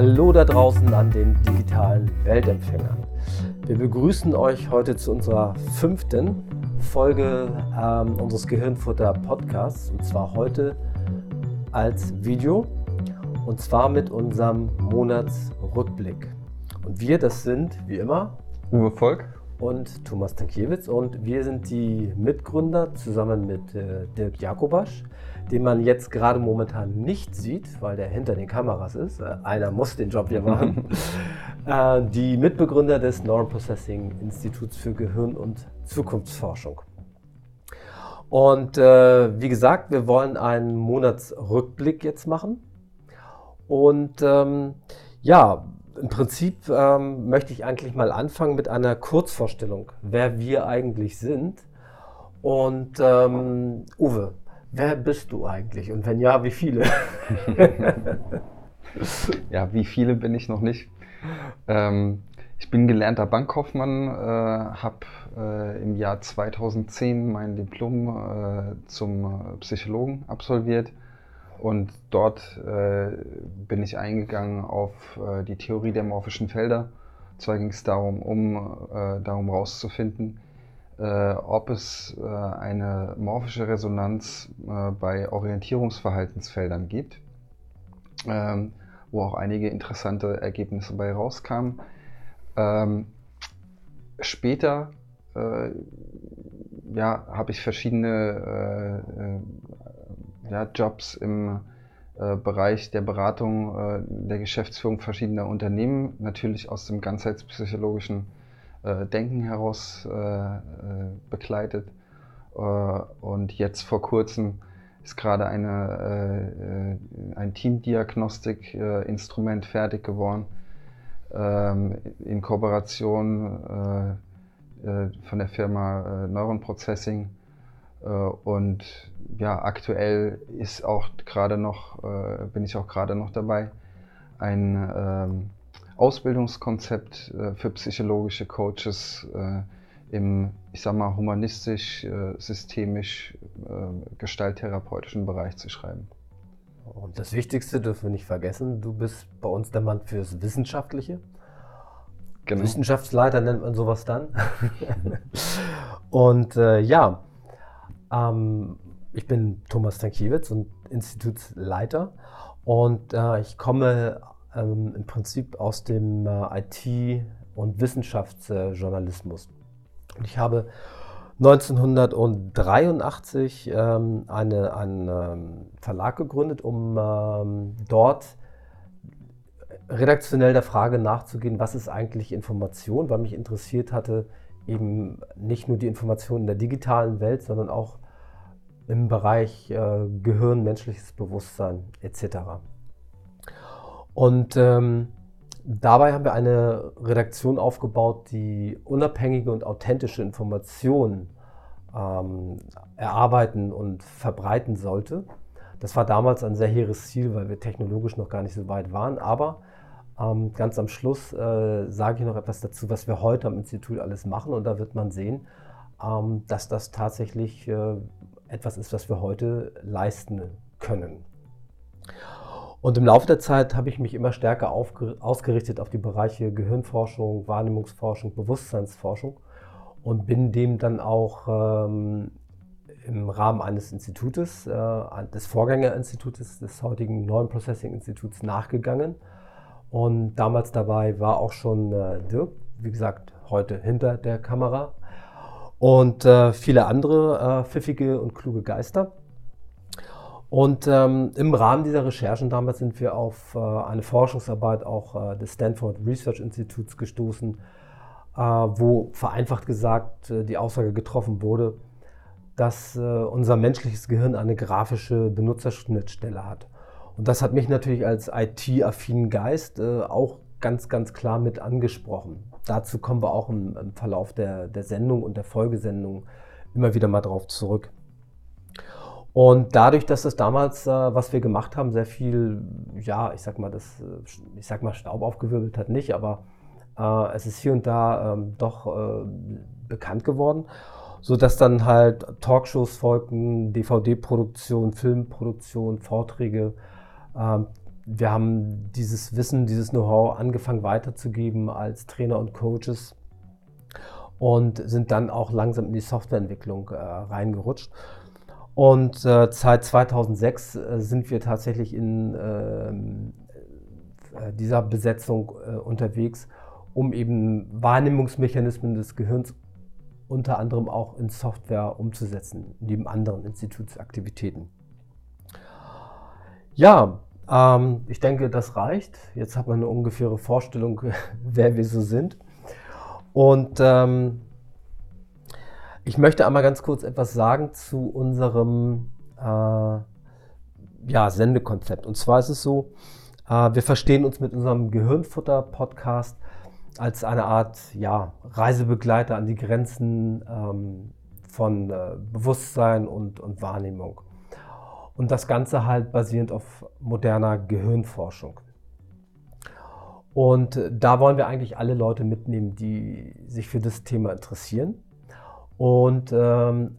Hallo da draußen an den digitalen Weltempfängern. Wir begrüßen euch heute zu unserer fünften Folge ähm, unseres Gehirnfutter Podcasts und zwar heute als Video und zwar mit unserem Monatsrückblick. Und wir, das sind wie immer Uwe Volk und Thomas Tankiewicz und wir sind die Mitgründer zusammen mit äh, Dirk Jakobasch den man jetzt gerade momentan nicht sieht, weil der hinter den Kameras ist. Äh, einer muss den Job hier machen. Äh, die Mitbegründer des Neuroprocessing Instituts für Gehirn- und Zukunftsforschung. Und äh, wie gesagt, wir wollen einen Monatsrückblick jetzt machen. Und ähm, ja, im Prinzip ähm, möchte ich eigentlich mal anfangen mit einer Kurzvorstellung, wer wir eigentlich sind. Und ähm, Uwe, Wer bist du eigentlich? Und wenn ja, wie viele? ja, wie viele bin ich noch nicht. Ähm, ich bin gelernter Bankkaufmann, äh, habe äh, im Jahr 2010 mein Diplom äh, zum Psychologen absolviert und dort äh, bin ich eingegangen auf äh, die Theorie der morphischen Felder. Zwar ging es darum, um äh, darum rauszufinden, äh, ob es äh, eine morphische Resonanz äh, bei Orientierungsverhaltensfeldern gibt, ähm, wo auch einige interessante Ergebnisse bei rauskamen. Ähm, später äh, ja, habe ich verschiedene äh, äh, ja, Jobs im Bereich der Beratung, der Geschäftsführung verschiedener Unternehmen, natürlich aus dem ganzheitspsychologischen äh, Denken heraus äh, äh, begleitet. und jetzt vor kurzem ist gerade eine, ein Teamdiagnostik-Instrument fertig geworden ähm, in Kooperation von der Firma Neuron Processing. und ja, aktuell ist auch gerade noch, bin ich auch gerade noch dabei, ein ähm, Ausbildungskonzept äh, für psychologische Coaches äh, im, ich sag mal, humanistisch, äh, systemisch, gestalttherapeutischen Bereich zu schreiben. Und das Wichtigste dürfen wir nicht vergessen, du bist bei uns der Mann fürs Wissenschaftliche. Genau. Wissenschaftsleiter nennt man sowas dann. und äh, ja, ähm, ich bin Thomas Tankiewicz und Institutsleiter und äh, ich komme ähm, im Prinzip aus dem äh, IT- und Wissenschaftsjournalismus. Und ich habe 1983 ähm, eine, einen ähm, Verlag gegründet, um ähm, dort redaktionell der Frage nachzugehen, was ist eigentlich Information, weil mich interessiert hatte, eben nicht nur die Information in der digitalen Welt, sondern auch im Bereich äh, Gehirn, menschliches Bewusstsein etc. Und ähm, dabei haben wir eine Redaktion aufgebaut, die unabhängige und authentische Informationen ähm, erarbeiten und verbreiten sollte. Das war damals ein sehr hehres Ziel, weil wir technologisch noch gar nicht so weit waren. Aber ähm, ganz am Schluss äh, sage ich noch etwas dazu, was wir heute am Institut alles machen. Und da wird man sehen, ähm, dass das tatsächlich äh, etwas ist, was wir heute leisten können. Und im Laufe der Zeit habe ich mich immer stärker ausgerichtet auf die Bereiche Gehirnforschung, Wahrnehmungsforschung, Bewusstseinsforschung und bin dem dann auch ähm, im Rahmen eines Institutes, äh, des Vorgängerinstitutes, des heutigen Neuen Processing Instituts nachgegangen. Und damals dabei war auch schon äh, Dirk, wie gesagt, heute hinter der Kamera und äh, viele andere äh, pfiffige und kluge Geister. Und ähm, im Rahmen dieser Recherchen damals sind wir auf äh, eine Forschungsarbeit auch äh, des Stanford Research Instituts gestoßen, äh, wo vereinfacht gesagt äh, die Aussage getroffen wurde, dass äh, unser menschliches Gehirn eine grafische Benutzerschnittstelle hat. Und das hat mich natürlich als IT-affinen Geist äh, auch ganz, ganz klar mit angesprochen. Dazu kommen wir auch im, im Verlauf der, der Sendung und der Folgesendung immer wieder mal drauf zurück. Und dadurch, dass das damals, äh, was wir gemacht haben, sehr viel, ja, ich sag mal, das, ich sag mal, Staub aufgewirbelt hat, nicht, aber äh, es ist hier und da ähm, doch äh, bekannt geworden, so dass dann halt Talkshows folgten, DVD-Produktion, Filmproduktion, Vorträge, ähm, wir haben dieses Wissen, dieses Know-how angefangen weiterzugeben als Trainer und Coaches und sind dann auch langsam in die Softwareentwicklung äh, reingerutscht. Und äh, seit 2006 äh, sind wir tatsächlich in ähm, äh, dieser Besetzung äh, unterwegs, um eben Wahrnehmungsmechanismen des Gehirns unter anderem auch in Software umzusetzen, neben anderen Institutsaktivitäten. Ja, ähm, ich denke, das reicht. Jetzt hat man eine ungefähre Vorstellung, wer wir so sind. Und ähm, ich möchte einmal ganz kurz etwas sagen zu unserem äh, ja, Sendekonzept. Und zwar ist es so, äh, wir verstehen uns mit unserem Gehirnfutter-Podcast als eine Art ja, Reisebegleiter an die Grenzen ähm, von äh, Bewusstsein und, und Wahrnehmung. Und das Ganze halt basierend auf moderner Gehirnforschung. Und da wollen wir eigentlich alle Leute mitnehmen, die sich für das Thema interessieren. Und ähm,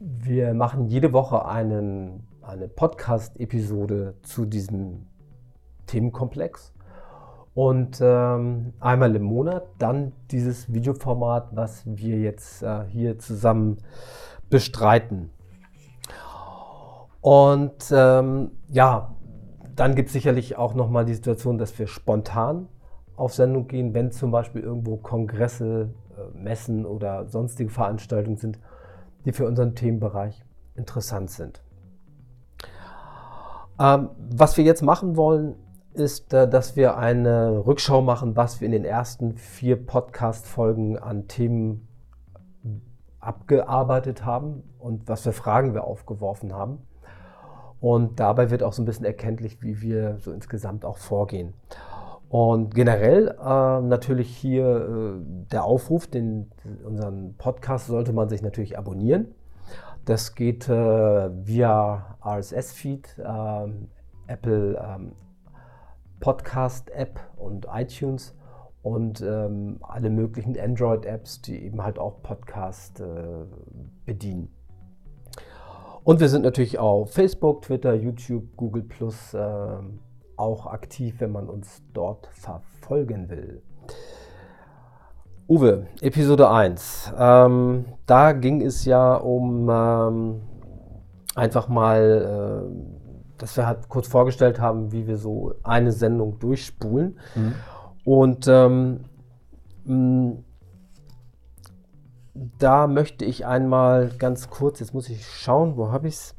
wir machen jede Woche einen, eine Podcast-Episode zu diesem Themenkomplex. Und ähm, einmal im Monat dann dieses Videoformat, was wir jetzt äh, hier zusammen bestreiten. Und ähm, ja, dann gibt es sicherlich auch nochmal die Situation, dass wir spontan auf Sendung gehen, wenn zum Beispiel irgendwo Kongresse, Messen oder sonstige Veranstaltungen sind, die für unseren Themenbereich interessant sind. Ähm, was wir jetzt machen wollen, ist, äh, dass wir eine Rückschau machen, was wir in den ersten vier Podcast-Folgen an Themen abgearbeitet haben und was für Fragen wir aufgeworfen haben. Und dabei wird auch so ein bisschen erkenntlich, wie wir so insgesamt auch vorgehen. Und generell äh, natürlich hier äh, der Aufruf, den, unseren Podcast sollte man sich natürlich abonnieren. Das geht äh, via RSS-Feed, ähm, Apple ähm, Podcast-App und iTunes und ähm, alle möglichen Android-Apps, die eben halt auch Podcast äh, bedienen. Und wir sind natürlich auf Facebook, Twitter, YouTube, Google Plus äh, auch aktiv, wenn man uns dort verfolgen will. Uwe, Episode 1. Ähm, da ging es ja um ähm, einfach mal, äh, dass wir halt kurz vorgestellt haben, wie wir so eine Sendung durchspulen. Mhm. Und ähm, da möchte ich einmal ganz kurz, jetzt muss ich schauen, wo habe ich es?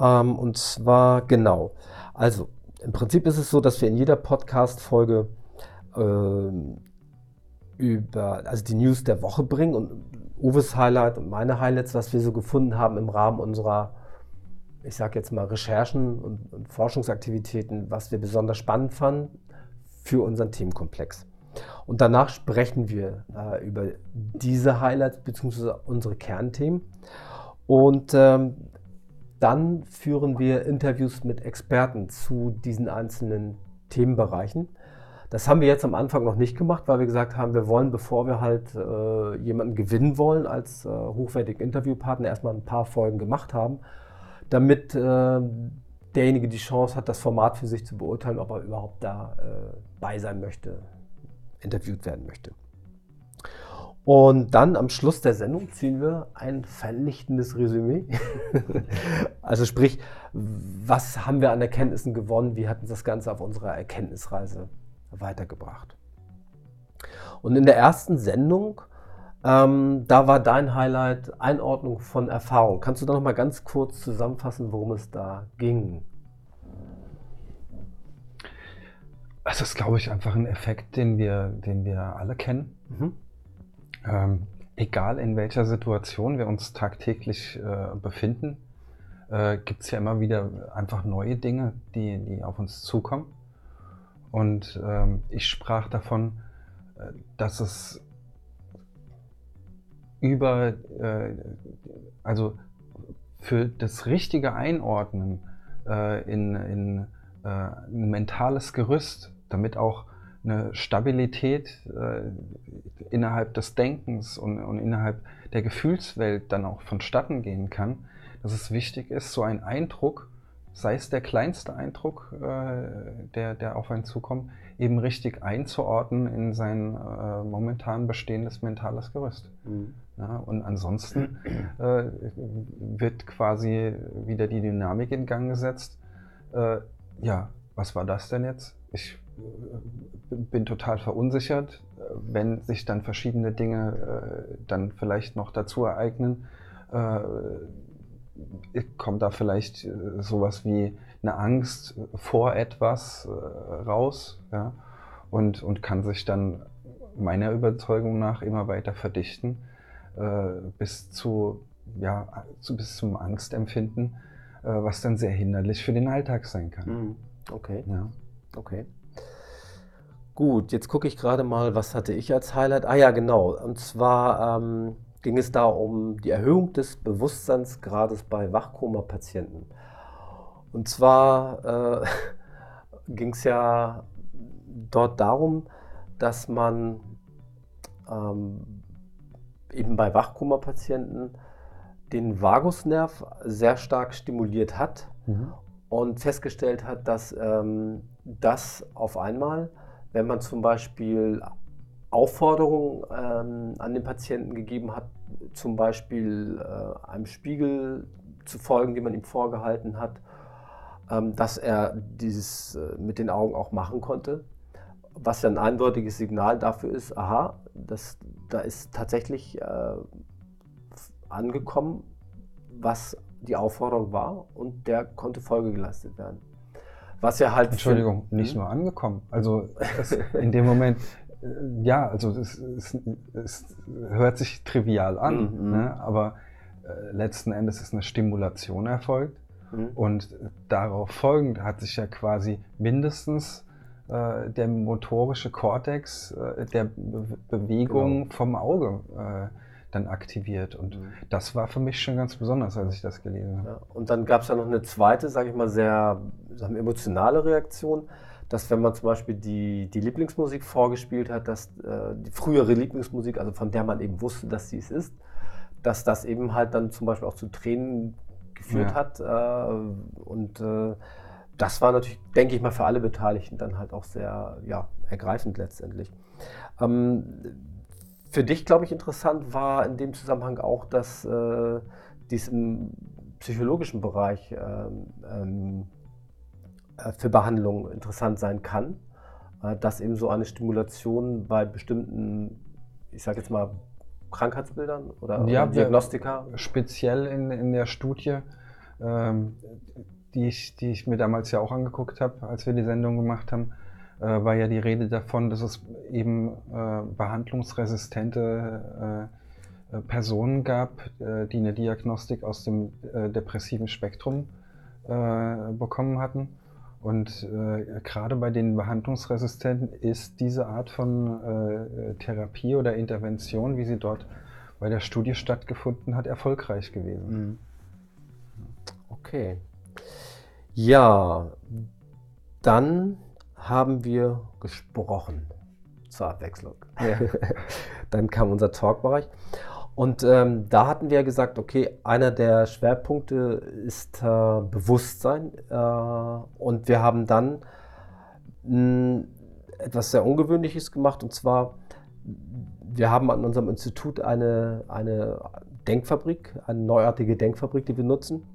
Ähm, und zwar genau. Also, im Prinzip ist es so, dass wir in jeder Podcast-Folge äh, über, also die News der Woche bringen und Uwes Highlight und meine Highlights, was wir so gefunden haben im Rahmen unserer, ich sage jetzt mal, Recherchen und, und Forschungsaktivitäten, was wir besonders spannend fanden für unseren Themenkomplex. Und danach sprechen wir äh, über diese Highlights bzw. unsere Kernthemen. Und ähm, dann führen wir Interviews mit Experten zu diesen einzelnen Themenbereichen. Das haben wir jetzt am Anfang noch nicht gemacht, weil wir gesagt haben, wir wollen, bevor wir halt äh, jemanden gewinnen wollen als äh, hochwertigen Interviewpartner, erstmal ein paar Folgen gemacht haben, damit äh, derjenige die Chance hat, das Format für sich zu beurteilen, ob er überhaupt da äh, bei sein möchte, interviewt werden möchte. Und dann am Schluss der Sendung ziehen wir ein vernichtendes Resümee. also sprich, was haben wir an Erkenntnissen gewonnen? Wie hat uns das Ganze auf unserer Erkenntnisreise weitergebracht? Und in der ersten Sendung, ähm, da war dein Highlight Einordnung von Erfahrung. Kannst du da noch mal ganz kurz zusammenfassen, worum es da ging? Es ist, glaube ich, einfach ein Effekt, den wir, den wir alle kennen. Mhm. Ähm, egal in welcher Situation wir uns tagtäglich äh, befinden, äh, gibt es ja immer wieder einfach neue Dinge, die, die auf uns zukommen. Und ähm, ich sprach davon, äh, dass es über, äh, also für das richtige Einordnen äh, in, in äh, ein mentales Gerüst, damit auch eine Stabilität äh, innerhalb des Denkens und, und, innerhalb der Gefühlswelt dann auch vonstatten gehen kann, dass es wichtig ist, so einen Eindruck sei es der kleinste Eindruck, äh, der, der auf einen zukommt, eben richtig einzuordnen in sein äh, momentan bestehendes mentales Gerüst. Mhm. Ja, und ansonsten äh, wird quasi wieder die Dynamik in Gang gesetzt. Äh, ja, was war das denn jetzt? Ich bin total verunsichert, wenn sich dann verschiedene Dinge äh, dann vielleicht noch dazu ereignen. kommt da vielleicht sowas wie eine Angst vor etwas raus ja? und, und kann sich dann meiner Überzeugung nach immer weiter verdichten äh, bis zu, ja, zu, bis zum Angstempfinden, äh, was dann sehr hinderlich für den Alltag sein kann. Mhm. Okay. Ja. Okay. Gut, jetzt gucke ich gerade mal, was hatte ich als Highlight? Ah ja, genau. Und zwar ähm, ging es da um die Erhöhung des Bewusstseinsgrades bei Wachkoma-Patienten. Und zwar äh, ging es ja dort darum, dass man ähm, eben bei Wachkoma-Patienten den Vagusnerv sehr stark stimuliert hat mhm. und festgestellt hat, dass ähm, das auf einmal, wenn man zum Beispiel Aufforderungen ähm, an den Patienten gegeben hat, zum Beispiel äh, einem Spiegel zu folgen, den man ihm vorgehalten hat, ähm, dass er dieses äh, mit den Augen auch machen konnte was ja ein eindeutiges Signal dafür ist, aha, das, da ist tatsächlich äh, angekommen, was die Aufforderung war und der konnte Folge geleistet werden. Was ja halt. Entschuldigung, für, nicht hm? nur angekommen. Also in dem Moment, äh, ja, also es, es, es, hört sich trivial an, mhm. ne? aber äh, letzten Endes ist eine Stimulation erfolgt mhm. und darauf folgend hat sich ja quasi mindestens äh, der motorische Kortex äh, der Be Bewegung genau. vom Auge äh, dann aktiviert. Und mhm. das war für mich schon ganz besonders, als ich das gelesen habe. Ja, und dann gab es ja noch eine zweite, sage ich mal, sehr sagen, emotionale Reaktion, dass wenn man zum Beispiel die, die Lieblingsmusik vorgespielt hat, dass äh, die frühere Lieblingsmusik, also von der man eben wusste, dass sie es ist, dass das eben halt dann zum Beispiel auch zu Tränen geführt ja. hat. Äh, und äh, das war natürlich, denke ich mal, für alle Beteiligten dann halt auch sehr ja, ergreifend letztendlich. Ähm, für dich, glaube ich, interessant war in dem Zusammenhang auch, dass äh, dies im psychologischen Bereich ähm, ähm äh, für Behandlung interessant sein kann, äh, dass eben so eine Stimulation bei bestimmten, ich sage jetzt mal, Krankheitsbildern oder, ja, oder Diagnostika? Speziell in, in der Studie ähm, die ich, die ich mir damals ja auch angeguckt habe, als wir die Sendung gemacht haben, war ja die Rede davon, dass es eben äh, behandlungsresistente äh, äh Personen gab, äh, die eine Diagnostik aus dem äh, depressiven Spektrum bekommen hatten. Und gerade bei den Behandlungsresistenten ist diese Art von Therapie oder Intervention, wie sie dort bei der Studie stattgefunden hat, erfolgreich gewesen. Mhm. Okay. Ja, dann haben wir gesprochen zur Abwechslung. Ja. dann kam unser Talkbereich. Und ähm, da hatten wir gesagt, okay, einer der Schwerpunkte ist äh, Bewusstsein. Äh, und wir haben dann mh, etwas sehr Ungewöhnliches gemacht. Und zwar, wir haben an unserem Institut eine, eine Denkfabrik, eine neuartige Denkfabrik, die wir nutzen.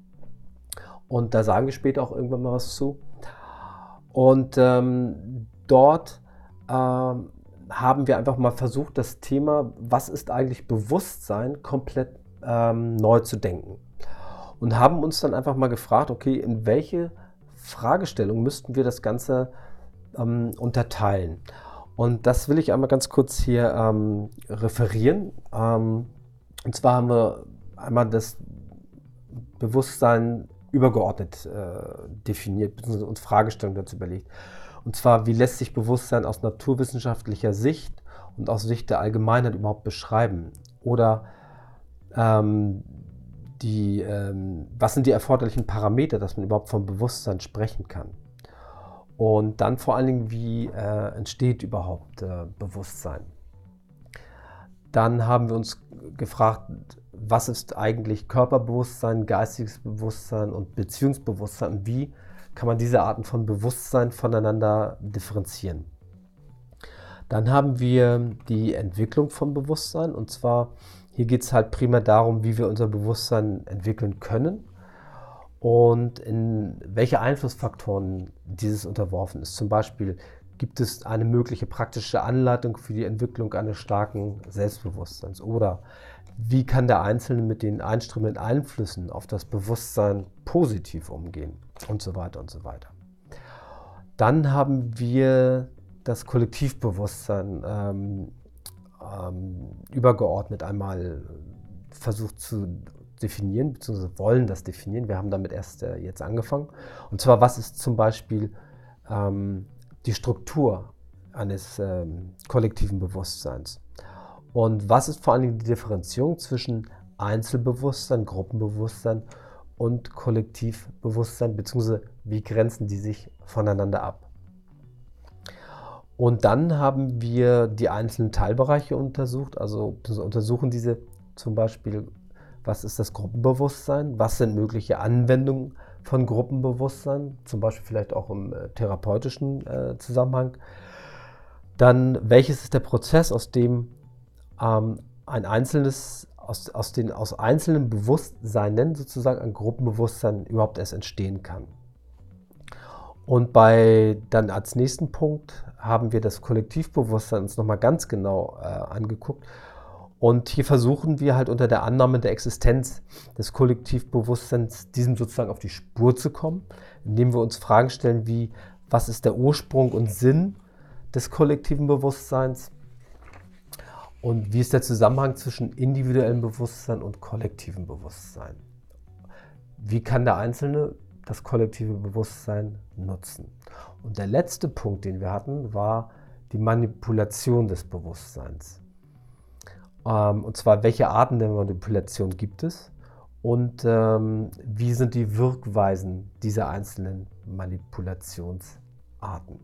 Und da sagen wir später auch irgendwann mal was zu. Und ähm, dort ähm, haben wir einfach mal versucht, das Thema, was ist eigentlich Bewusstsein, komplett ähm, neu zu denken. Und haben uns dann einfach mal gefragt, okay, in welche Fragestellung müssten wir das Ganze ähm, unterteilen? Und das will ich einmal ganz kurz hier ähm, referieren. Ähm, und zwar haben wir einmal das Bewusstsein übergeordnet äh, definiert bzw. uns Fragestellungen dazu überlegt. Und zwar, wie lässt sich Bewusstsein aus naturwissenschaftlicher Sicht und aus Sicht der Allgemeinheit überhaupt beschreiben? Oder ähm, die, ähm, was sind die erforderlichen Parameter, dass man überhaupt vom Bewusstsein sprechen kann? Und dann vor allen Dingen, wie äh, entsteht überhaupt äh, Bewusstsein? Dann haben wir uns gefragt, was ist eigentlich Körperbewusstsein, geistiges Bewusstsein und Beziehungsbewusstsein und wie kann man diese Arten von Bewusstsein voneinander differenzieren. Dann haben wir die Entwicklung von Bewusstsein und zwar hier geht es halt primär darum, wie wir unser Bewusstsein entwickeln können und in welche Einflussfaktoren dieses unterworfen ist. Zum Beispiel gibt es eine mögliche praktische Anleitung für die Entwicklung eines starken Selbstbewusstseins oder wie kann der Einzelne mit den einströmenden Einflüssen auf das Bewusstsein positiv umgehen und so weiter und so weiter. Dann haben wir das Kollektivbewusstsein ähm, ähm, übergeordnet einmal versucht zu definieren, beziehungsweise wollen das definieren. Wir haben damit erst äh, jetzt angefangen. Und zwar, was ist zum Beispiel ähm, die Struktur eines ähm, kollektiven Bewusstseins? Und was ist vor allen Dingen die Differenzierung zwischen Einzelbewusstsein, Gruppenbewusstsein und Kollektivbewusstsein, beziehungsweise wie grenzen die sich voneinander ab? Und dann haben wir die einzelnen Teilbereiche untersucht, also untersuchen diese zum Beispiel, was ist das Gruppenbewusstsein, was sind mögliche Anwendungen von Gruppenbewusstsein, zum Beispiel vielleicht auch im äh, therapeutischen äh, Zusammenhang. Dann, welches ist der Prozess, aus dem ähm, ein einzelnes, aus, aus, den, aus einzelnen Bewusstseinen sozusagen ein Gruppenbewusstsein überhaupt erst entstehen kann. Und bei dann als nächsten Punkt haben wir das Kollektivbewusstsein uns nochmal ganz genau äh, angeguckt. Und hier versuchen wir halt unter der Annahme der Existenz des Kollektivbewusstseins diesem sozusagen auf die Spur zu kommen, indem wir uns Fragen stellen wie, was ist der Ursprung und Sinn des kollektiven Bewusstseins und wie ist der Zusammenhang zwischen individuellem Bewusstsein und kollektivem Bewusstsein. Wie kann der Einzelne das kollektive Bewusstsein nutzen. Und der letzte Punkt, den wir hatten, war die Manipulation des Bewusstseins. Ähm, und zwar, welche Arten der Manipulation gibt es und ähm, wie sind die Wirkweisen dieser einzelnen Manipulationsarten.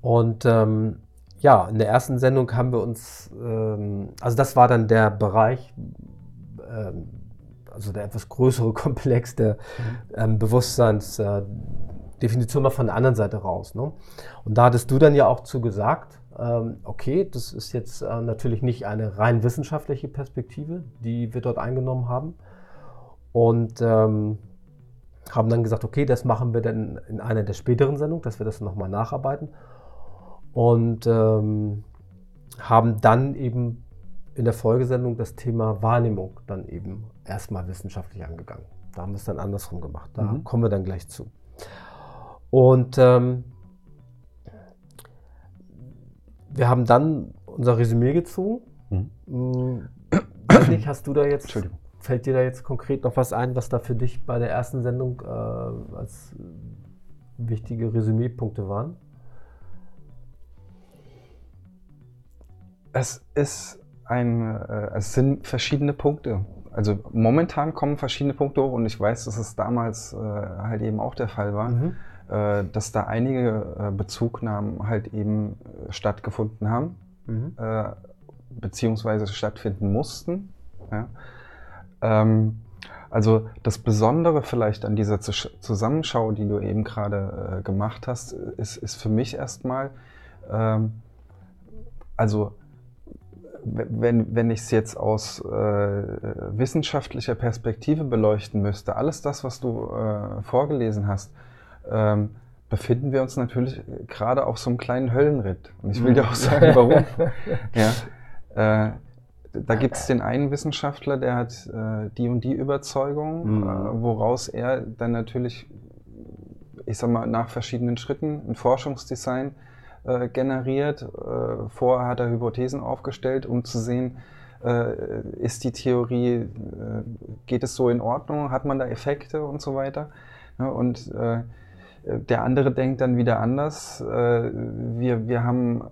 Und ähm, ja, in der ersten Sendung haben wir uns, ähm, also das war dann der Bereich, ähm, also der etwas größere Komplex der ähm, Bewusstseinsdefinition mal von der anderen Seite raus. Ne? Und da hattest du dann ja auch zu gesagt, ähm, okay, das ist jetzt äh, natürlich nicht eine rein wissenschaftliche Perspektive, die wir dort eingenommen haben. Und ähm, haben dann gesagt, okay, das machen wir dann in einer der späteren Sendungen, dass wir das nochmal nacharbeiten. Und ähm, haben dann eben in der Folgesendung das Thema Wahrnehmung dann eben erstmal wissenschaftlich angegangen. Da haben wir es dann andersrum gemacht. Da mhm. kommen wir dann gleich zu. Und ähm, wir haben dann unser Resümee gezogen. Mhm. Hm, weiß nicht, hast du da jetzt, fällt dir da jetzt konkret noch was ein, was da für dich bei der ersten Sendung äh, als wichtige Resümee-Punkte waren? Es ist ein, äh, es sind verschiedene Punkte. Also momentan kommen verschiedene Punkte hoch und ich weiß, dass es damals äh, halt eben auch der Fall war, mhm. Äh, dass da einige äh, Bezugnahmen halt eben äh, stattgefunden haben, mhm. Äh, beziehungsweise stattfinden mussten. Ja. Ähm, also das Besondere vielleicht an dieser Zusammenschau, die du eben gerade gemacht hast, ist, ist für mich erstmal, ähm, also wenn, wenn ich es jetzt aus äh, wissenschaftlicher Perspektive beleuchten müsste, alles das, was du äh, vorgelesen hast, ähm, befinden wir uns natürlich gerade auf so einem kleinen Höllenritt. Und ich will dir auch sagen, warum. ja, äh, da gibt es den einen Wissenschaftler, der hat äh, die und die Überzeugung, mhm. Äh, woraus er dann natürlich, ich sag mal, nach verschiedenen Schritten ein Forschungsdesign äh, generiert. Äh, vorher hat er Hypothesen aufgestellt, um zu sehen, äh, ist die Theorie, geht es so in Ordnung, hat man da Effekte und so weiter. Ja, und äh, der andere denkt dann wieder anders. Wir, wir haben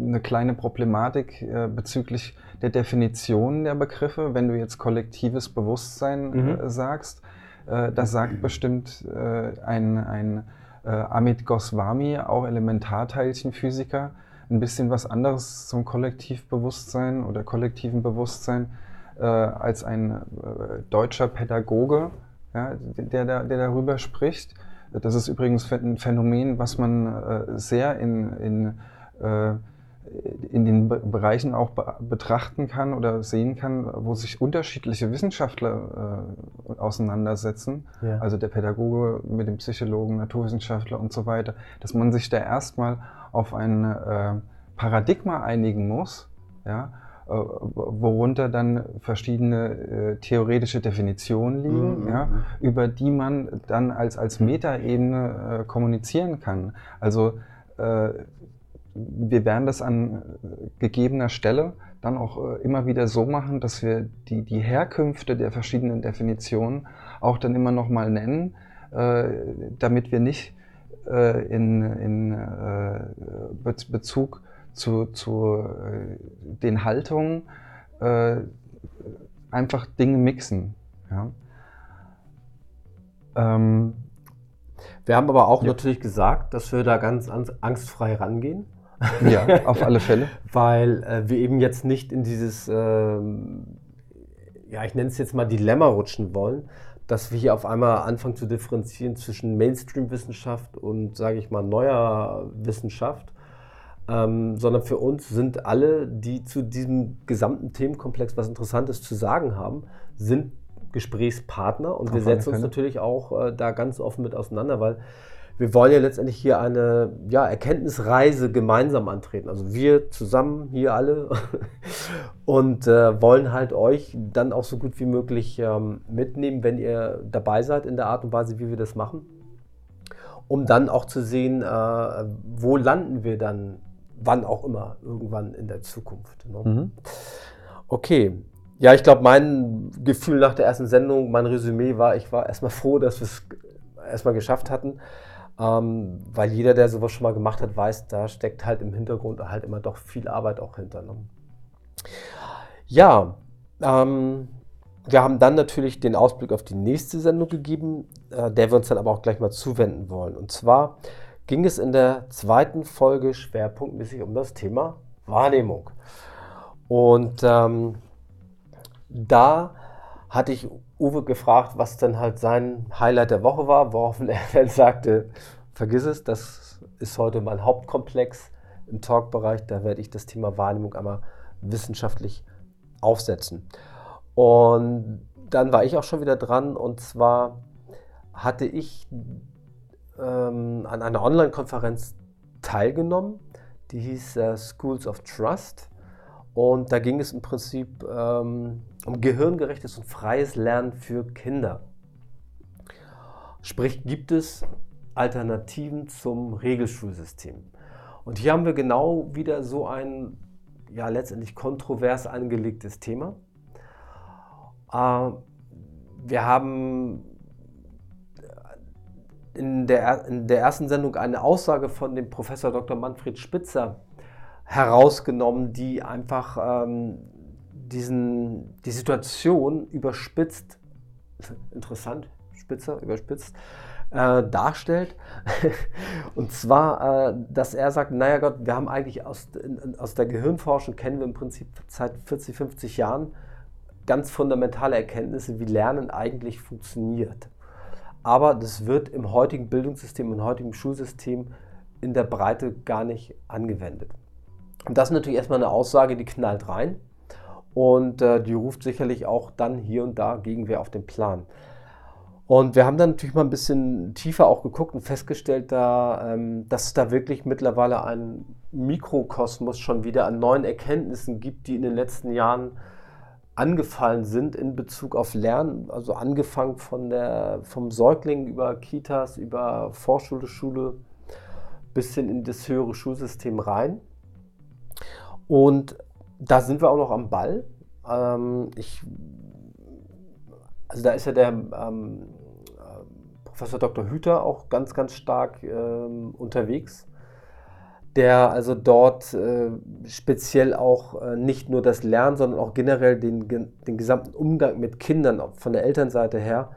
eine kleine Problematik bezüglich der Definition der Begriffe. Wenn du jetzt kollektives Bewusstsein mhm. sagst, das sagt bestimmt ein, ein äh, Amit Goswami, auch Elementarteilchenphysiker, ein bisschen was anderes zum Kollektivbewusstsein oder kollektiven Bewusstsein äh, als ein äh, deutscher Pädagoge, ja, der, der, der darüber spricht. Das ist übrigens ein Phänomen, was man äh, sehr in, in, äh, in den Bereichen auch betrachten kann oder sehen kann, wo sich unterschiedliche Wissenschaftler äh, auseinandersetzen. Ja. Also der Pädagoge mit dem Psychologen, Naturwissenschaftler und so weiter, dass man sich da erstmal auf ein äh, Paradigma einigen muss, ja, worunter dann verschiedene äh, theoretische Definitionen liegen, mhm. ja, mhm. über die man dann als, als Metaebene äh, kommunizieren kann. Also äh, wir werden das an gegebener Stelle dann auch äh, immer wieder so machen, dass wir die, die Herkünfte der verschiedenen Definitionen auch dann immer noch mal nennen, äh, damit wir nicht in, in Bezug zu, zu äh, den Haltungen äh, einfach Dinge mixen. Ja. Ähm, wir haben aber auch ja. natürlich gesagt, dass wir da ganz angstfrei rangehen. Ja, auf alle Fälle. Weil äh, wir eben jetzt nicht in dieses, äh, ja, ich nenne es jetzt mal Dilemma rutschen wollen, dass wir hier auf einmal anfangen zu differenzieren zwischen Mainstream-Wissenschaft und, sage ich mal, neuer Wissenschaft ähm, sondern für uns sind alle, die zu diesem gesamten Themenkomplex was Interessantes zu sagen haben, sind Gesprächspartner. Und Auf wir setzen uns natürlich auch äh, da ganz offen mit auseinander, weil wir wollen ja letztendlich hier eine ja, Erkenntnisreise gemeinsam antreten. Also wir zusammen hier alle. Und äh, wollen halt euch dann auch so gut wie möglich ähm, mitnehmen, wenn ihr dabei seid in der Art und Weise, wie wir das machen, um dann auch zu sehen, äh, wo landen wir dann wann auch immer, irgendwann in der Zukunft. Ne? Mhm. Okay. Ja, ich glaube, mein Gefühl nach der ersten Sendung, mein Resümee war, ich war erstmal froh, dass wir es erstmal geschafft hatten. Ähm, weil jeder, der sowas schon mal gemacht hat, weiß, da steckt halt im Hintergrund halt immer doch viel Arbeit auch hinter. Ne? Ja, ähm, wir haben dann natürlich den Ausblick auf die nächste Sendung gegeben, äh, der wir uns dann aber auch gleich mal zuwenden wollen. Und zwar ging es in der zweiten Folge schwerpunktmäßig um das Thema Wahrnehmung. Und ähm, da hatte ich Uwe gefragt, was dann halt sein Highlight der Woche war, woraufhin er dann sagte, vergiss es, das ist heute mein Hauptkomplex im Talkbereich, da werde ich das Thema Wahrnehmung einmal wissenschaftlich aufsetzen. Und dann war ich auch schon wieder dran und zwar hatte ich ähm, an einer Online-Konferenz teilgenommen, die hieß äh, Schools of Trust. Und da ging es im Prinzip ähm, um gehirngerechtes und freies Lernen für Kinder. Sprich, gibt es Alternativen zum Regelschulsystem? Und hier haben wir genau wieder so ein ja letztendlich kontrovers angelegtes Thema. Äh, wir haben in der, in der ersten Sendung eine Aussage von dem Professor Dr. Manfred Spitzer herausgenommen, die einfach ähm, diesen, die Situation überspitzt, interessant, Spitzer, überspitzt, äh, darstellt. und zwar, äh, dass er sagt, naja Gott, wir haben eigentlich aus, in, aus der Gehirnforschung, kennen wir im Prinzip seit 40, 50 Jahren ganz fundamentale Erkenntnisse, wie Lernen eigentlich funktioniert aber das wird im heutigen Bildungssystem, im heutigen Schulsystem in der Breite gar nicht angewendet. Und das ist natürlich erstmal eine Aussage, die knallt rein und äh, die ruft sicherlich auch dann hier und da Gegenwehr auf den Plan. Und wir haben dann natürlich mal ein bisschen tiefer auch geguckt und festgestellt, da, ähm, dass es da wirklich mittlerweile einen Mikrokosmos schon wieder an neuen Erkenntnissen gibt, die in den letzten Jahren angefallen sind in Bezug auf Lernen, also angefangen von der, vom Säugling über Kitas, über Vorschule, Schule bis hin in das höhere Schulsystem rein. Und da sind wir auch noch am Ball. Ähm, ich, also da ist ja der ähm, Professor Dr. Hüter auch ganz, ganz stark ähm, unterwegs der also dort äh, speziell auch äh, nicht nur das Lernen, sondern auch generell den, den gesamten Umgang mit Kindern von der Elternseite her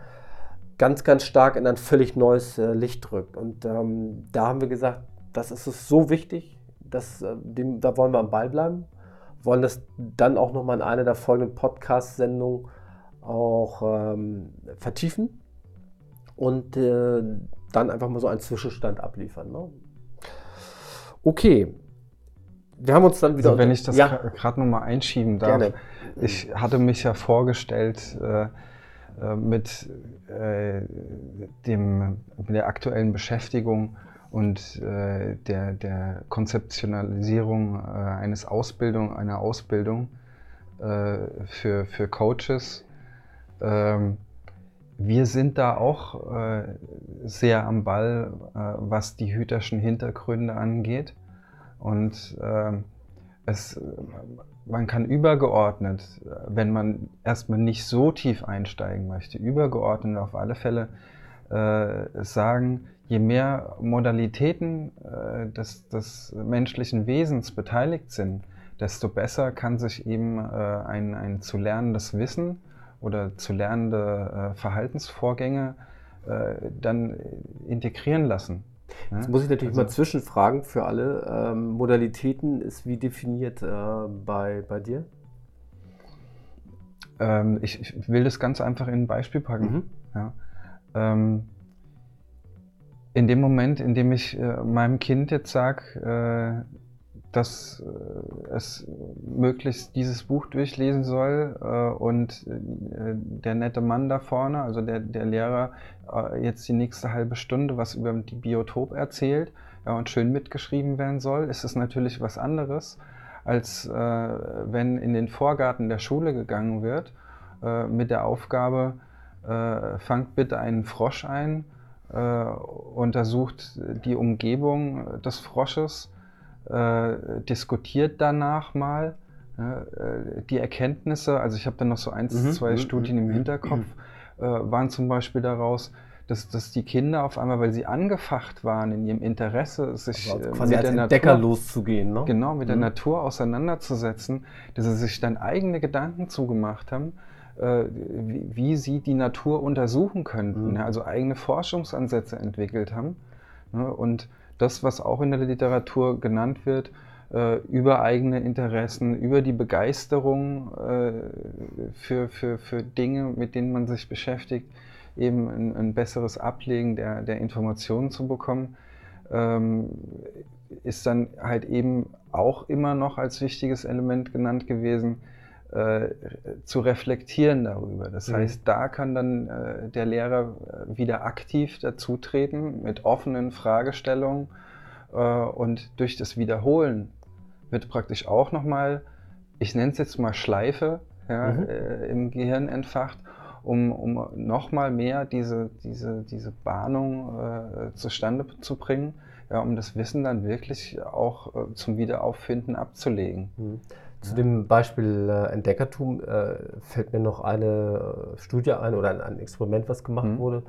ganz, ganz stark in ein völlig neues äh, Licht drückt. Und ähm, da haben wir gesagt, das ist es so wichtig, Das, äh, dem, da wollen wir am Ball bleiben. Wollen das dann auch nochmal in einer der folgenden Podcast-Sendungen auch ähm, vertiefen und äh, dann einfach mal so einen Zwischenstand abliefern. Ne? Okay. Wir haben uns dann wieder. Also wenn ich das ja. gerade nochmal einschieben darf. Gerne. Ich hatte mich ja vorgestellt äh, äh, mit, äh, dem, mit der aktuellen Beschäftigung und äh, der, der Konzeptionalisierung äh, eines Ausbildung, einer Ausbildung äh, für, für Coaches. Ähm, wir sind da auch äh, sehr am Ball, äh, was die hüterschen Hintergründe angeht. Und äh, es, man kann übergeordnet, wenn man erstmal nicht so tief einsteigen möchte, übergeordnet auf alle Fälle äh, sagen, je mehr Modalitäten äh, des, des, menschlichen Wesens beteiligt sind, desto besser kann sich eben äh, ein, ein zu lernendes Wissen oder zu lernende äh, Verhaltensvorgänge äh, dann integrieren lassen. Jetzt muss ich natürlich also, mal zwischenfragen für alle. Ähm, Modalitäten ist wie definiert äh, bei, bei dir? Ähm, ich, ich, will das ganz einfach in ein Beispiel packen. Mhm. Ja. Ähm, in dem Moment, in dem ich äh, meinem Kind jetzt sage, äh, dass äh, es möglichst dieses Buch durchlesen soll äh, und äh, der nette Mann da vorne, also der, der Lehrer, jetzt die nächste halbe Stunde was über die Biotop erzählt und schön mitgeschrieben werden soll, ist es natürlich was anderes, als wenn in den Vorgarten der Schule gegangen wird mit der Aufgabe, fangt bitte einen Frosch ein, untersucht die Umgebung des Frosches, äh, diskutiert danach mal äh, die Erkenntnisse. Also ich habe dann noch so eins, mhm. zwei mhm. Studien im mhm. Hinterkopf, äh, waren zum Beispiel daraus, dass, dass die Kinder auf einmal, weil sie angefacht waren in ihrem Interesse, sich also quasi mit als der Entdecker Natur, loszugehen, ne? genau mit mhm. der Natur auseinanderzusetzen, dass sie sich dann eigene Gedanken zugemacht haben, äh, wie, wie, sie die Natur untersuchen könnten, mhm. also eigene Forschungsansätze entwickelt haben ne? und das, was auch in der Literatur genannt wird, äh, über eigene Interessen, über die Begeisterung äh, für, für, für Dinge, mit denen man sich beschäftigt, eben ein, ein besseres Ablegen der, der Informationen zu bekommen, ähm, ist dann halt eben auch immer noch als wichtiges Element genannt gewesen, äh, zu reflektieren darüber. Das mhm. heißt, da kann dann äh, der Lehrer äh, wieder aktiv dazutreten mit offenen Fragestellungen äh, und durch das Wiederholen wird praktisch auch nochmal, ich nenne es jetzt mal Schleife, ja, mhm. Äh, im Gehirn entfacht, um, um nochmal mehr diese, diese, diese Bahnung zustande zu bringen, ja, um das Wissen dann wirklich auch zum Wiederauffinden abzulegen. Mhm. Zu dem Beispiel äh, Entdeckertum äh, fällt mir noch eine äh, Studie ein oder ein, ein Experiment, was gemacht mhm. wurde.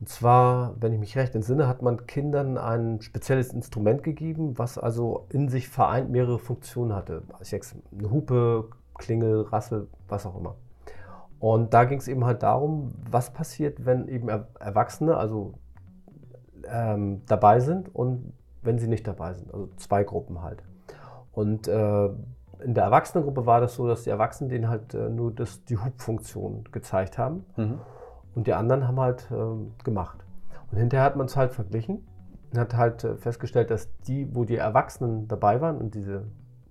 Und zwar, wenn ich mich recht entsinne, hat man Kindern ein spezielles Instrument gegeben, was also in sich vereint mehrere Funktionen hatte. Also eine Hupe, Klingel, Rassel, was auch immer. Und da ging es eben halt darum, was passiert, wenn eben Erwachsene, also ähm, dabei sind und wenn sie nicht dabei sind. Also zwei Gruppen halt. Und äh, in der Erwachsenengruppe war das so, dass die Erwachsenen denen halt äh, nur das, die Hubfunktion gezeigt haben mhm. und die anderen haben halt äh, gemacht. Und hinterher hat man es halt verglichen und hat halt äh, festgestellt, dass die, wo die Erwachsenen dabei waren und diese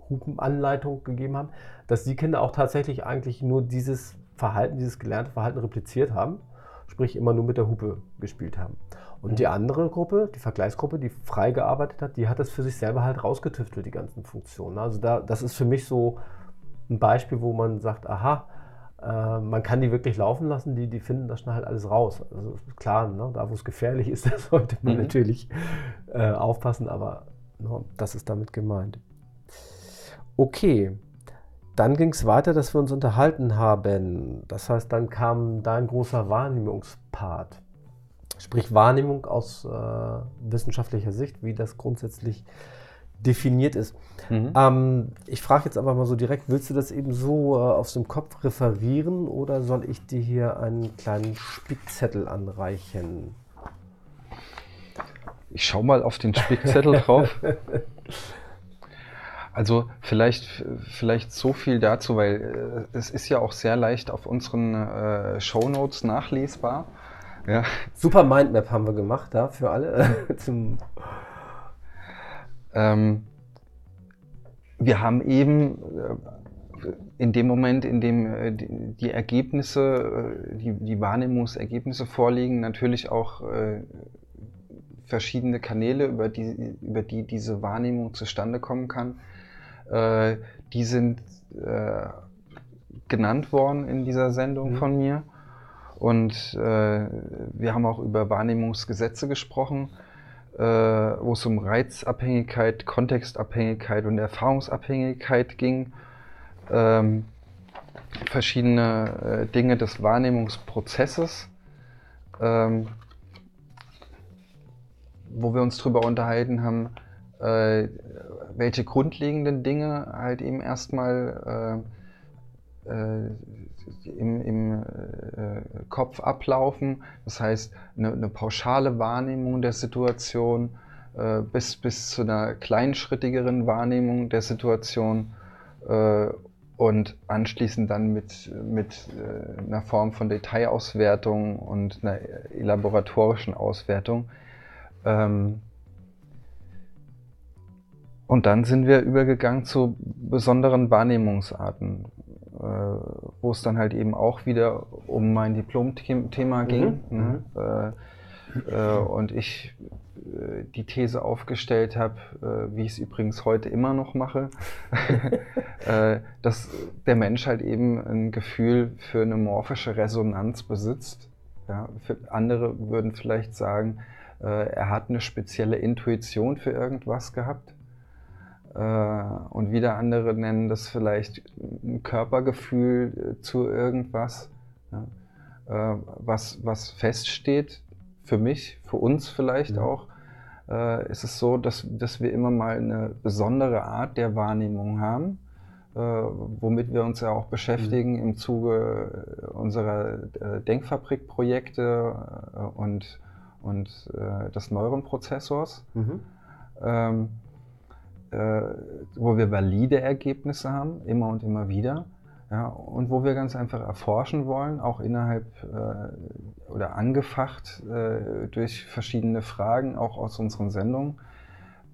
Hupenanleitung gegeben haben, dass die Kinder auch tatsächlich eigentlich nur dieses Verhalten, dieses gelernte Verhalten repliziert haben, sprich immer nur mit der Hupe gespielt haben. Und die andere Gruppe, die Vergleichsgruppe, die frei gearbeitet hat, die hat das für sich selber halt rausgetüftelt, die ganzen Funktionen. Also da, das ist für mich so ein Beispiel, wo man sagt, aha, äh, man kann die wirklich laufen lassen, die, die finden das schnell halt alles raus. Also klar, ne, da wo es gefährlich ist, da sollte man mhm. natürlich äh, aufpassen, aber no, das ist damit gemeint. Okay, dann ging es weiter, dass wir uns unterhalten haben. Das heißt, dann kam dein großer Wahrnehmungspart sprich Wahrnehmung aus äh, wissenschaftlicher Sicht, wie das grundsätzlich definiert ist. Mhm. Ähm, ich frage jetzt aber mal so direkt, willst du das eben so äh, aus dem Kopf referieren oder soll ich dir hier einen kleinen Spickzettel anreichen? Ich schaue mal auf den Spickzettel drauf. Also vielleicht, vielleicht so viel dazu, weil äh, es ist ja auch sehr leicht auf unseren äh, Shownotes nachlesbar. Ja. Super Mindmap haben wir gemacht da für alle. Zum ähm, wir haben eben äh, in dem Moment, in dem äh, die, Ergebnisse, äh, die, die Wahrnehmungsergebnisse vorliegen, natürlich auch verschiedene Kanäle, über die, über die diese Wahrnehmung zustande kommen kann. Die sind genannt worden in dieser Sendung mhm. von mir. Und äh, wir haben auch über Wahrnehmungsgesetze gesprochen, äh, wo es um Reizabhängigkeit, Kontextabhängigkeit und Erfahrungsabhängigkeit ging. Ähm, verschiedene äh, Dinge des Wahrnehmungsprozesses. Ähm, wo wir uns darüber unterhalten haben, äh, welche grundlegenden Dinge halt eben erstmal äh, äh, im, im äh, Kopf ablaufen. Das heißt, eine, eine, pauschale Wahrnehmung der Situation äh, bis, bis zu einer kleinschrittigeren Wahrnehmung der Situation äh, und anschließend dann mit, mit einer Form von Detailauswertung und einer elaboratorischen Auswertung ähm, und dann sind wir übergegangen zu besonderen Wahrnehmungsarten, äh, wo es dann halt eben auch wieder um mein Diplom-Thema mhm. ging. Mhm. Ne? Äh, äh, und ich äh, die These aufgestellt habe, äh, wie ich es übrigens heute immer noch mache, äh, dass der Mensch halt eben ein Gefühl für eine morphische Resonanz besitzt. Ja, andere würden vielleicht sagen, äh, er hat eine spezielle Intuition für irgendwas gehabt. Äh, und wieder andere nennen das vielleicht ein Körpergefühl äh, zu irgendwas, was, was feststeht. Für mich, für uns vielleicht ja. auch, ist es so, dass, dass wir immer mal eine besondere Art der Wahrnehmung haben, womit wir uns ja auch beschäftigen mhm. im Zuge unserer Denkfabrik-Projekte und und äh, des Neuronprozessors, mhm. ähm, äh, wo wir valide Ergebnisse haben, immer und immer wieder. Ja, und wo wir ganz einfach erforschen wollen, auch innerhalb äh, oder angefacht äh, durch verschiedene Fragen, auch aus unseren Sendungen,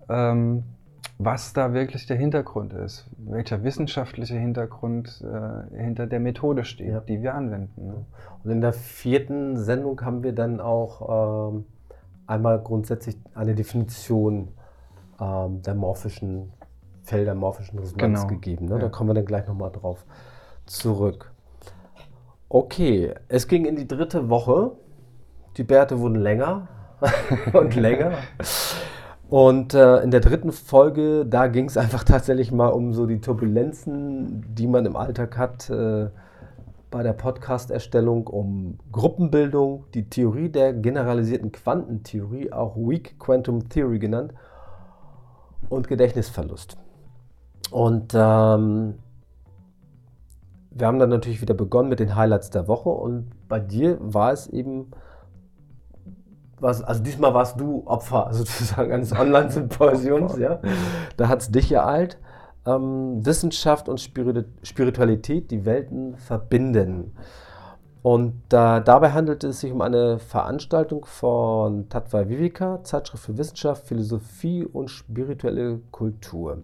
ähm, was da wirklich der Hintergrund ist, welcher wissenschaftliche Hintergrund äh, hinter der Methode steht, ja. die wir anwenden. Ne? Und in der vierten Sendung haben wir dann auch ähm, einmal grundsätzlich eine Definition ähm, der morphischen Felder, morphischen Resonanz genau. gegeben. Ne? Ja. Da kommen wir dann gleich nochmal drauf zurück. Okay, es ging in die dritte Woche. Die Bärte wurden länger und länger. Und äh, in der dritten Folge, da ging es einfach tatsächlich mal um so die Turbulenzen, die man im Alltag hat äh, bei der Podcast-Erstellung, um Gruppenbildung, die Theorie der generalisierten Quantentheorie, auch Weak Quantum Theory genannt, und Gedächtnisverlust. Und ähm, wir haben dann natürlich wieder begonnen mit den Highlights der Woche und bei dir war es eben was, also diesmal warst du Opfer sozusagen eines Online-Symposiums, ja. Da hat es dich ereilt. Ähm, Wissenschaft und Spiritualität, die Welten verbinden. Und äh, dabei handelt es sich um eine Veranstaltung von Tatva Viveka, Zeitschrift für Wissenschaft, Philosophie und spirituelle Kultur.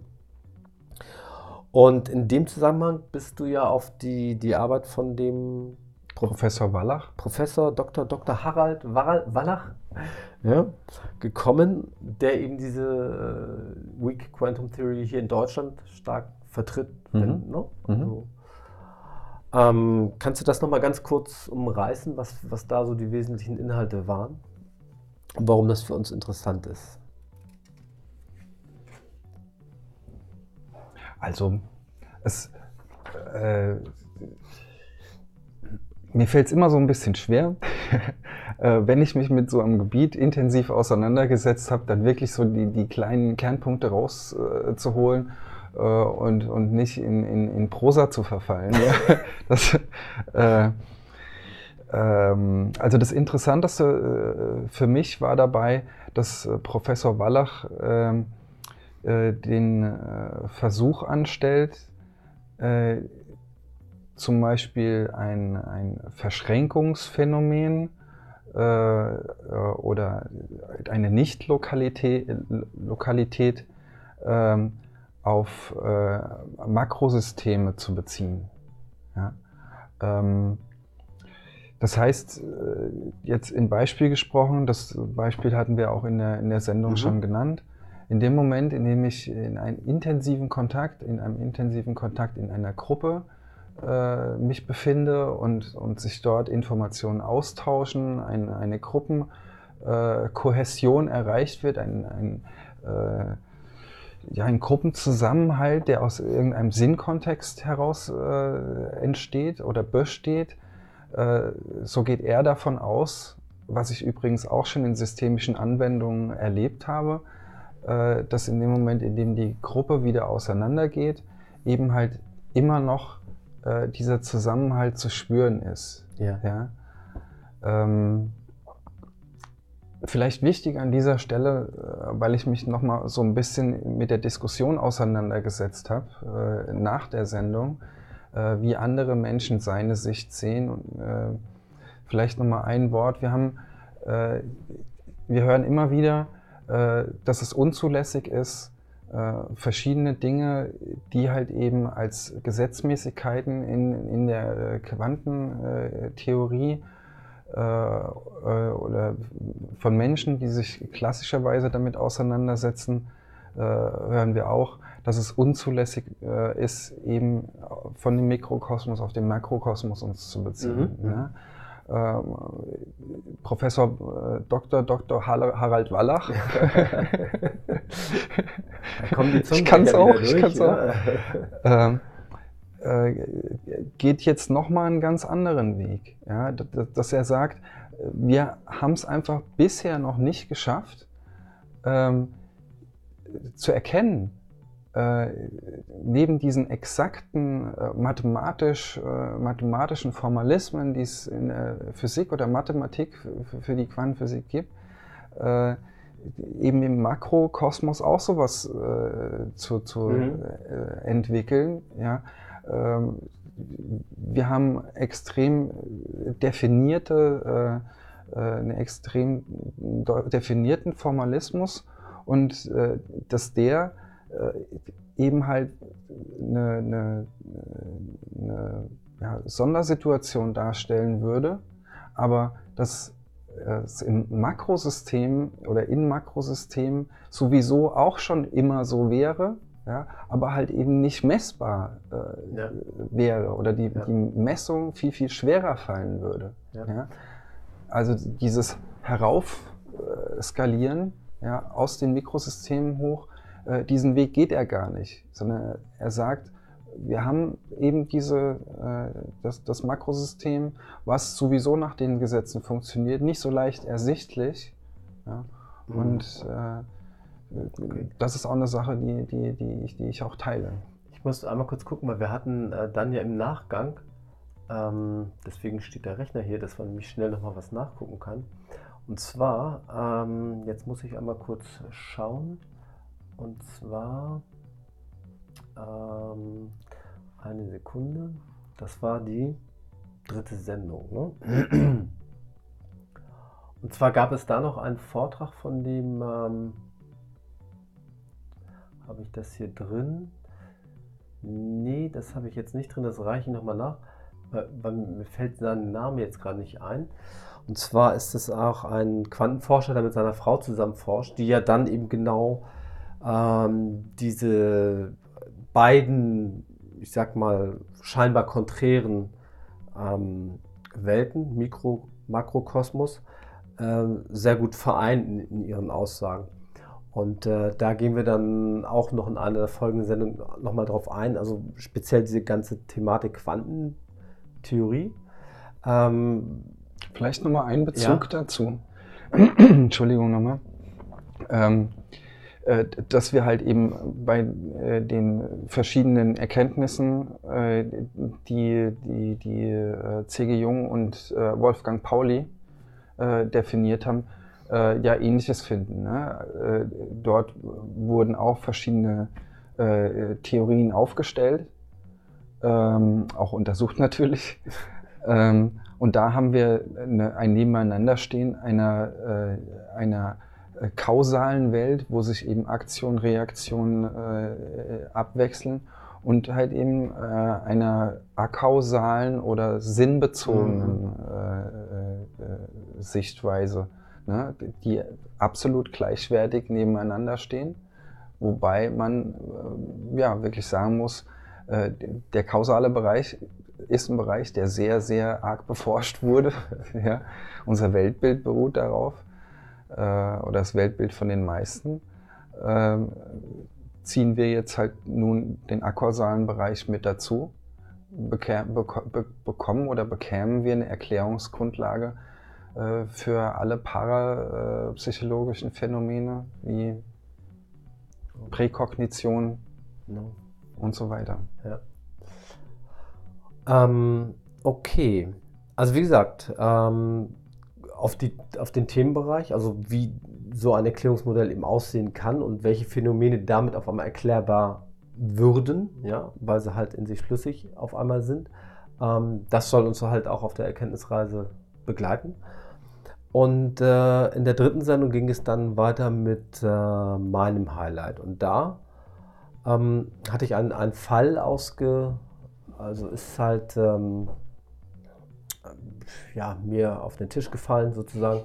Und in dem Zusammenhang bist du ja auf die, die Arbeit von dem Professor Wallach. Professor Dr. Dr. Harald Wallach ja, gekommen, der eben diese äh, Weak Quantum Theory hier in Deutschland stark vertritt. Mhm. Wenn, ne? mhm. Ähm, kannst du das nochmal ganz kurz umreißen, was, was da so die wesentlichen Inhalte waren? Und warum das für uns interessant ist? Also, es, äh, mir fällt es immer so ein bisschen schwer, äh, wenn ich mich mit so einem Gebiet intensiv auseinandergesetzt habe, dann wirklich so die, die kleinen Kernpunkte rauszuholen äh, äh, und, und nicht in, in, in Prosa zu verfallen. Ja? Das, äh, Ähm, also das Interessanteste äh, für mich war dabei, dass äh, Professor Wallach ähm, äh, den äh, Versuch anstellt, äh, zum Beispiel ein, ein Verschränkungsphänomen äh, oder eine Nicht-Lokalität Lokalität, auf Makrosysteme zu beziehen. Ja? Ähm, das heißt, äh, jetzt im Beispiel gesprochen, das Beispiel hatten wir auch in der, in der Sendung mhm. schon genannt. In dem Moment, in dem ich in einem intensiven Kontakt, in einem intensiven Kontakt in einer Gruppe äh, mich befinde und, und sich dort Informationen austauschen, ein, eine Gruppenkohäsion äh, erreicht wird, ein, ein, äh, ja, ein Gruppenzusammenhalt, der aus irgendeinem Sinnkontext heraus äh, entsteht oder besteht, äh, so geht er davon aus, was ich übrigens auch schon in systemischen Anwendungen erlebt habe, äh, dass in dem Moment, in dem die Gruppe wieder auseinandergeht, eben halt immer noch äh, dieser Zusammenhalt zu spüren ist. Ja. ja? Ähm, vielleicht wichtig an dieser Stelle, weil ich mich nochmal so ein bisschen mit der Diskussion auseinandergesetzt habe nach der Sendung, äh, wie andere Menschen seine Sicht sehen. Und äh, vielleicht nochmal ein Wort. Wir haben, äh, wir hören immer wieder, äh, dass es unzulässig ist, äh, verschiedene Dinge, die halt eben als Gesetzmäßigkeiten in, in der Quantentheorie oder von Menschen, die sich klassischerweise damit auseinandersetzen, hören wir auch, dass es unzulässig äh, ist, eben von dem Mikrokosmos auf den Makrokosmos uns zu beziehen. Mhm. Ne? Ähm, Professor äh, Dr. Dr. Harald Wallach. ich kann es auch, ich kann es auch. Ähm, äh, geht jetzt nochmal einen ganz anderen Weg. Ja? Dass, er sagt, wir haben es einfach bisher noch nicht geschafft, ähm, zu erkennen, äh, neben diesen exakten äh, mathematisch, äh, mathematischen Formalismen, die es in der Physik oder Mathematik für die Quantenphysik gibt, äh, eben im Makrokosmos auch sowas äh, zu, zu mhm. Äh, entwickeln. Ja? Ähm, wir haben extrem definierte, einen extrem definierten Formalismus und dass der äh, eben halt eine, eine, eine ja, Sondersituation darstellen würde, aber dass es im Makrosystem oder in Makrosystemen sowieso auch schon immer so wäre, ja, aber halt eben nicht messbar äh, ja. wäre oder die, ja. die, Messung viel, viel schwerer fallen würde. Ja. Also dieses Heraufskalieren ja, aus den Mikrosystemen hoch äh, diesen Weg geht er gar nicht, sondern er sagt, wir haben eben diese, äh, das, das Makrosystem, was sowieso nach den Gesetzen funktioniert, nicht so leicht ersichtlich. Ja? Mhm. Und äh, okay. das ist auch eine Sache, die, die, die, ich, die ich auch teile. Ich muss einmal kurz gucken, weil wir hatten äh, dann ja im Nachgang, ähm, deswegen steht der Rechner hier, dass man nämlich schnell nochmal was nachgucken kann. Und zwar, ähm, jetzt muss ich einmal kurz schauen. Und zwar ähm, eine Sekunde. Das war die dritte Sendung. Ne? Und zwar gab es da noch einen Vortrag von dem, ähm, habe ich das hier drin? Nee, das habe ich jetzt nicht drin, das reiche ich nochmal nach, weil, mir fällt sein Name jetzt gerade nicht ein. Und zwar ist es auch ein Quantenforscher, der mit seiner Frau zusammen forscht, die ja dann eben genau ähm, diese beiden, ich sag mal, scheinbar konträren ähm, Welten, Mikro, Makrokosmos, äh, sehr gut vereinen in, in ihren Aussagen. Und äh, da gehen wir dann auch noch in einer folgenden Sendung nochmal drauf ein, also speziell diese ganze Thematik Quantentheorie. Ähm, Vielleicht nochmal ein Bezug ja. dazu. Entschuldigung nochmal. Ähm, äh, dass wir halt eben bei äh, den verschiedenen Erkenntnissen, äh, die, die, die C.G. Jung und Wolfgang Pauli definiert haben, ja ähnliches finden. Ne? Dort wurden auch verschiedene Theorien aufgestellt, ähm, auch untersucht natürlich. Ähm, und da haben wir eine, ein Nebeneinanderstehen einer, einer äh, kausalen Welt, wo sich eben Aktion, Reaktion äh, abwechseln und halt eben äh, einer akausalen oder sinnbezogenen mhm. äh, äh, Sichtweise, ne, die absolut gleichwertig nebeneinander stehen, wobei man äh, ja wirklich sagen muss, der kausale Bereich ist ein Bereich, der sehr, sehr arg beforscht wurde. ja. Unser Weltbild beruht darauf äh, oder das Weltbild von den meisten, äh, ziehen wir jetzt halt nun den akausalen Bereich mit dazu, bekommen oder bekämen wir eine Erklärungsgrundlage äh, für alle parapsychologischen Phänomene wie Präkognition no. und so weiter. Ja. Ähm, okay, also wie gesagt, ähm, auf, die, auf den Themenbereich, also wie so ein Erklärungsmodell eben aussehen kann und welche Phänomene damit auf einmal erklärbar würden, ja, weil sie halt in sich schlüssig auf einmal sind. Ähm, das soll uns halt auch auf der Erkenntnisreise begleiten. Und äh, in der dritten Sendung ging es dann weiter mit äh, meinem Highlight. Und da ähm, hatte ich einen, einen Fall ausge... Also ist halt... Ähm, ja, mir auf den Tisch gefallen sozusagen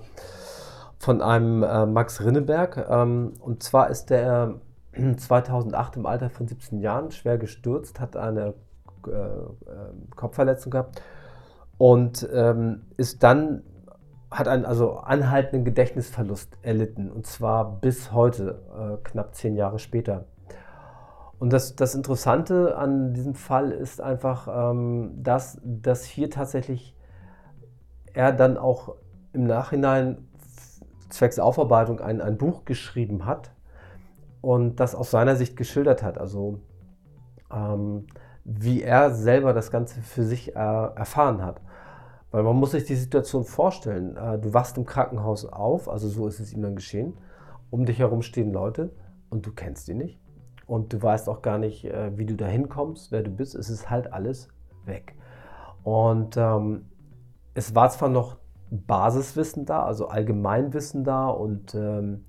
von einem äh, Max Rinneberg. Ähm, und zwar ist der 2008 im Alter von 17 Jahren schwer gestürzt, hat eine äh, äh, Kopfverletzung gehabt und ähm, ist dann hat einen also anhaltenden Gedächtnisverlust erlitten und zwar bis heute, äh, knapp zehn Jahre später. Und das, das Interessante an diesem Fall ist einfach, ähm, dass, dass hier tatsächlich er dann auch im Nachhinein zwecks Aufarbeitung ein, ein Buch geschrieben hat und das aus seiner Sicht geschildert hat. Also ähm, wie er selber das Ganze für sich äh, erfahren hat. Weil man muss sich die Situation vorstellen. Äh, du wachst im Krankenhaus auf, also so ist es ihm dann geschehen. Um dich herum stehen Leute und du kennst die nicht. Und du weißt auch gar nicht, äh, wie du da hinkommst, wer du bist. Es ist halt alles weg. Und ähm, es war zwar noch Basiswissen da, also Allgemeinwissen da und ähm,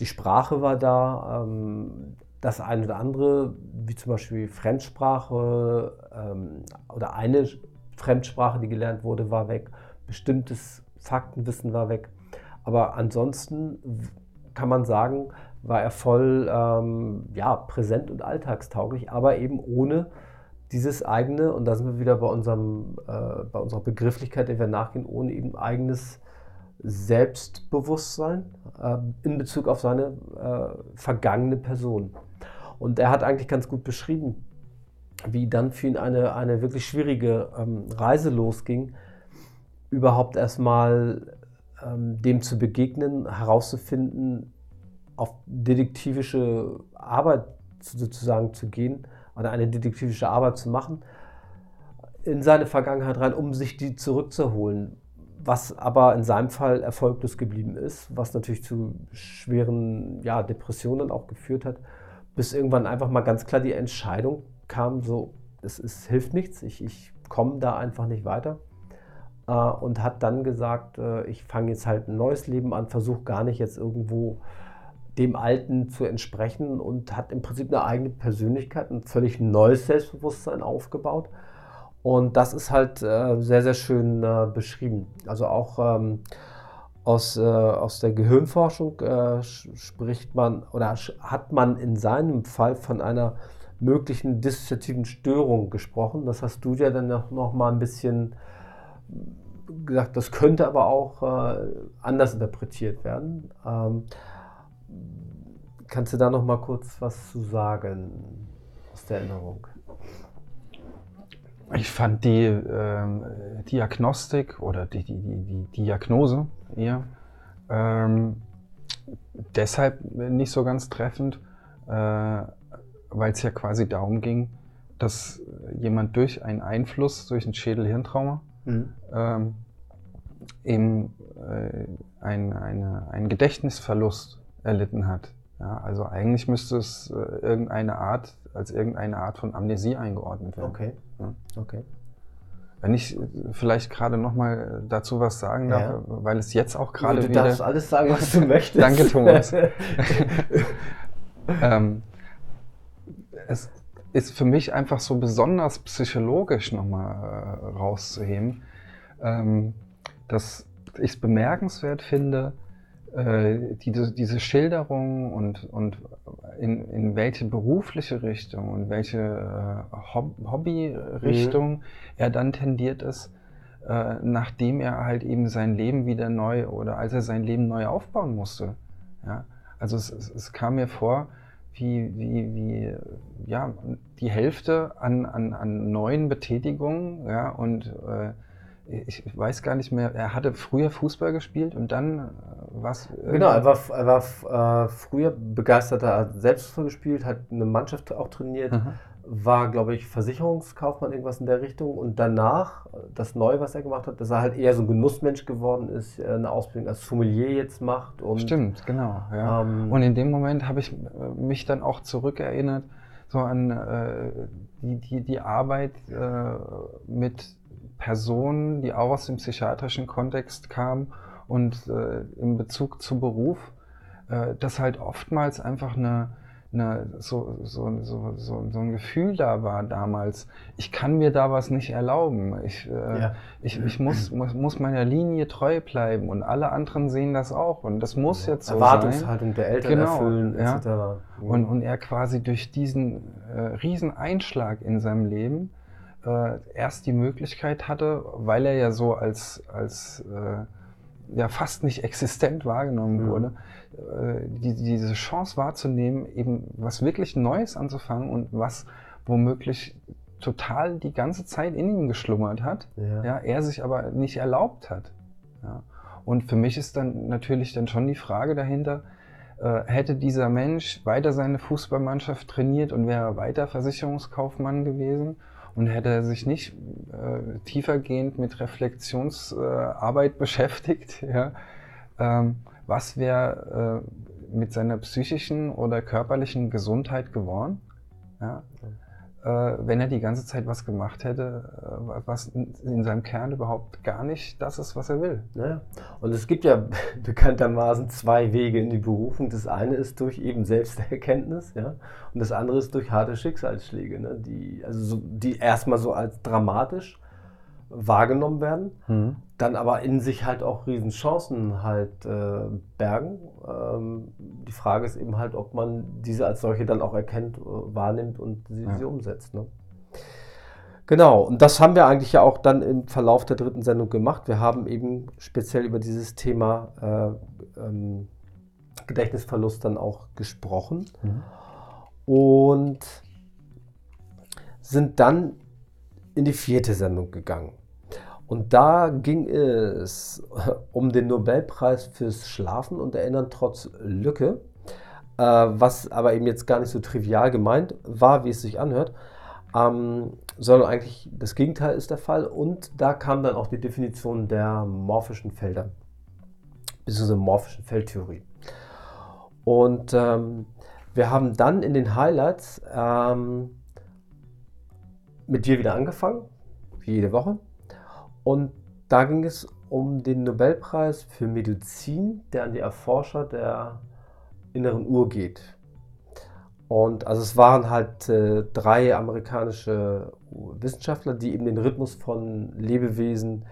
die Sprache war da. Ähm, das eine oder andere, wie zum Beispiel Fremdsprache ähm, oder eine Fremdsprache, die gelernt wurde, war weg. Bestimmtes Faktenwissen war weg. Aber ansonsten kann man sagen, war er voll ähm, ja, präsent und alltagstauglich, aber eben ohne dieses eigene, und da sind wir wieder bei, unserem, äh, bei unserer Begrifflichkeit, der wir nachgehen, ohne eben eigenes Selbstbewusstsein äh, in Bezug auf seine äh, vergangene Person. Und er hat eigentlich ganz gut beschrieben, wie dann für ihn eine, eine wirklich schwierige ähm, Reise losging, überhaupt erstmal ähm, dem zu begegnen, herauszufinden, auf detektivische Arbeit sozusagen zu gehen oder eine detektivische Arbeit zu machen, in seine Vergangenheit rein, um sich die zurückzuholen. Was aber in seinem Fall erfolglos geblieben ist, was natürlich zu schweren ja, Depressionen auch geführt hat, bis irgendwann einfach mal ganz klar die Entscheidung kam, so, es, es hilft nichts, ich, ich komme da einfach nicht weiter. Äh, und hat dann gesagt, äh, ich fange jetzt halt ein neues Leben an, versuche gar nicht jetzt irgendwo dem Alten zu entsprechen und hat im Prinzip eine eigene Persönlichkeit, ein völlig neues Selbstbewusstsein aufgebaut. Und das ist halt äh, sehr, sehr schön äh, beschrieben. Also auch ähm, aus, äh, aus der Gehirnforschung äh, spricht man oder hat man in seinem Fall von einer möglichen dissoziativen Störung gesprochen. Das hast du ja dann noch, noch mal ein bisschen gesagt, das könnte aber auch äh, anders interpretiert werden. Ähm, Kannst du da noch mal kurz was zu sagen aus der Erinnerung? Ich fand die ähm, Diagnostik oder die, die, die, die Diagnose eher ähm, deshalb nicht so ganz treffend, äh, weil es ja quasi darum ging, dass jemand durch einen Einfluss, durch ein Schädel-Hirntrauma, mhm. ähm, eben äh, ein, eine, einen Gedächtnisverlust erlitten hat. Ja, also eigentlich müsste es äh, irgendeine Art, als irgendeine Art von Amnesie eingeordnet werden. Okay. Ja. okay. Wenn ich vielleicht gerade noch mal dazu was sagen darf, ja. weil es jetzt auch gerade wieder... Du darfst alles sagen, was du möchtest. Danke, Thomas. ähm, es ist für mich einfach so besonders psychologisch nochmal äh, rauszuheben, ähm, dass ich es bemerkenswert finde, äh, die, diese Schilderung und, und in, in welche berufliche Richtung und welche äh, Hobbyrichtung mhm. er dann tendiert ist, äh, nachdem er halt eben sein Leben wieder neu oder als er sein Leben neu aufbauen musste. Ja? Also es, es, es kam mir vor, wie, wie, wie ja, die Hälfte an, an, an neuen Betätigungen ja, und äh, ich weiß gar nicht mehr, er hatte früher Fußball gespielt und dann äh, was. Genau, er war, er war äh, früher begeisterter, hat selbst gespielt, hat eine Mannschaft auch trainiert, mhm. War, glaube ich, Versicherungskaufmann, irgendwas in der Richtung. Und danach, das Neue, was er gemacht hat, dass er halt eher so ein Genussmensch geworden ist, eine Ausbildung als Sommelier jetzt macht. Und, Stimmt, genau. Ja. Ähm, und in dem Moment habe ich äh, mich dann auch zurückerinnert, so an äh, die, die, die Arbeit äh, mit Personen, die auch aus dem psychiatrischen Kontext kamen und äh, in Bezug zu Beruf, äh, dass halt oftmals einfach eine, eine, so, so, so, so, so ein Gefühl da war damals, ich kann mir da was nicht erlauben. Ich, äh, ja. ich, ich muss, muss, muss meiner Linie treu bleiben und alle anderen sehen das auch und das muss ja. jetzt so Erwartungshaltung sein. der Eltern genau, erfüllen, ja. etc. Und, und er quasi durch diesen äh, riesen Einschlag in seinem Leben äh, erst die Möglichkeit hatte, weil er ja so als, als äh, ja fast nicht existent wahrgenommen mhm. wurde, äh, die, diese Chance wahrzunehmen, eben was wirklich Neues anzufangen und was womöglich total die ganze Zeit in ihm geschlummert hat, ja. ja er sich aber nicht erlaubt hat. Ja. Und für mich ist dann natürlich dann schon die Frage dahinter, äh, hätte dieser Mensch weiter seine Fußballmannschaft trainiert und wäre weiter Versicherungskaufmann gewesen und hätte er sich nicht äh, tiefergehend mit Reflexionsarbeit äh, beschäftigt, ja, ähm, was wäre äh, mit seiner psychischen oder körperlichen Gesundheit geworden? Ja? Äh, wenn er die ganze Zeit was gemacht hätte, äh, was in, in, seinem Kern überhaupt gar nicht das ist, was er will. Ja. Und es gibt ja bekanntermaßen zwei Wege in die Berufung. Das eine ist durch eben Selbsterkenntnis, ja, und das andere ist durch harte Schicksalsschläge, ne, die, also so, die erstmal so als dramatisch wahrgenommen werden, mhm. dann aber in sich halt auch Riesenchancen halt äh, bergen. Ähm, die Frage ist eben halt, ob man diese als solche dann auch erkennt, äh, wahrnimmt und sie, ja. sie umsetzt. Ne? Genau, und das haben wir eigentlich ja auch dann im Verlauf der dritten Sendung gemacht. Wir haben eben speziell über dieses Thema äh, ähm, Gedächtnisverlust dann auch gesprochen mhm. und sind dann in die vierte Sendung gegangen. Und da ging es um den Nobelpreis fürs Schlafen und Erinnern trotz Lücke, äh, was aber eben jetzt gar nicht so trivial gemeint war, wie es sich anhört, ähm, sondern eigentlich das Gegenteil ist der Fall. Und da kam dann auch die Definition der morphischen Felder, beziehungsweise morphischen Feldtheorie. Und ähm, wir haben dann in den Highlights ähm, mit dir wieder angefangen, wie jede Woche. Und da ging es um den Nobelpreis für Medizin, der an die Erforscher der inneren Uhr geht. Und also es waren halt äh, drei amerikanische Wissenschaftler, die eben den Rhythmus von Lebewesen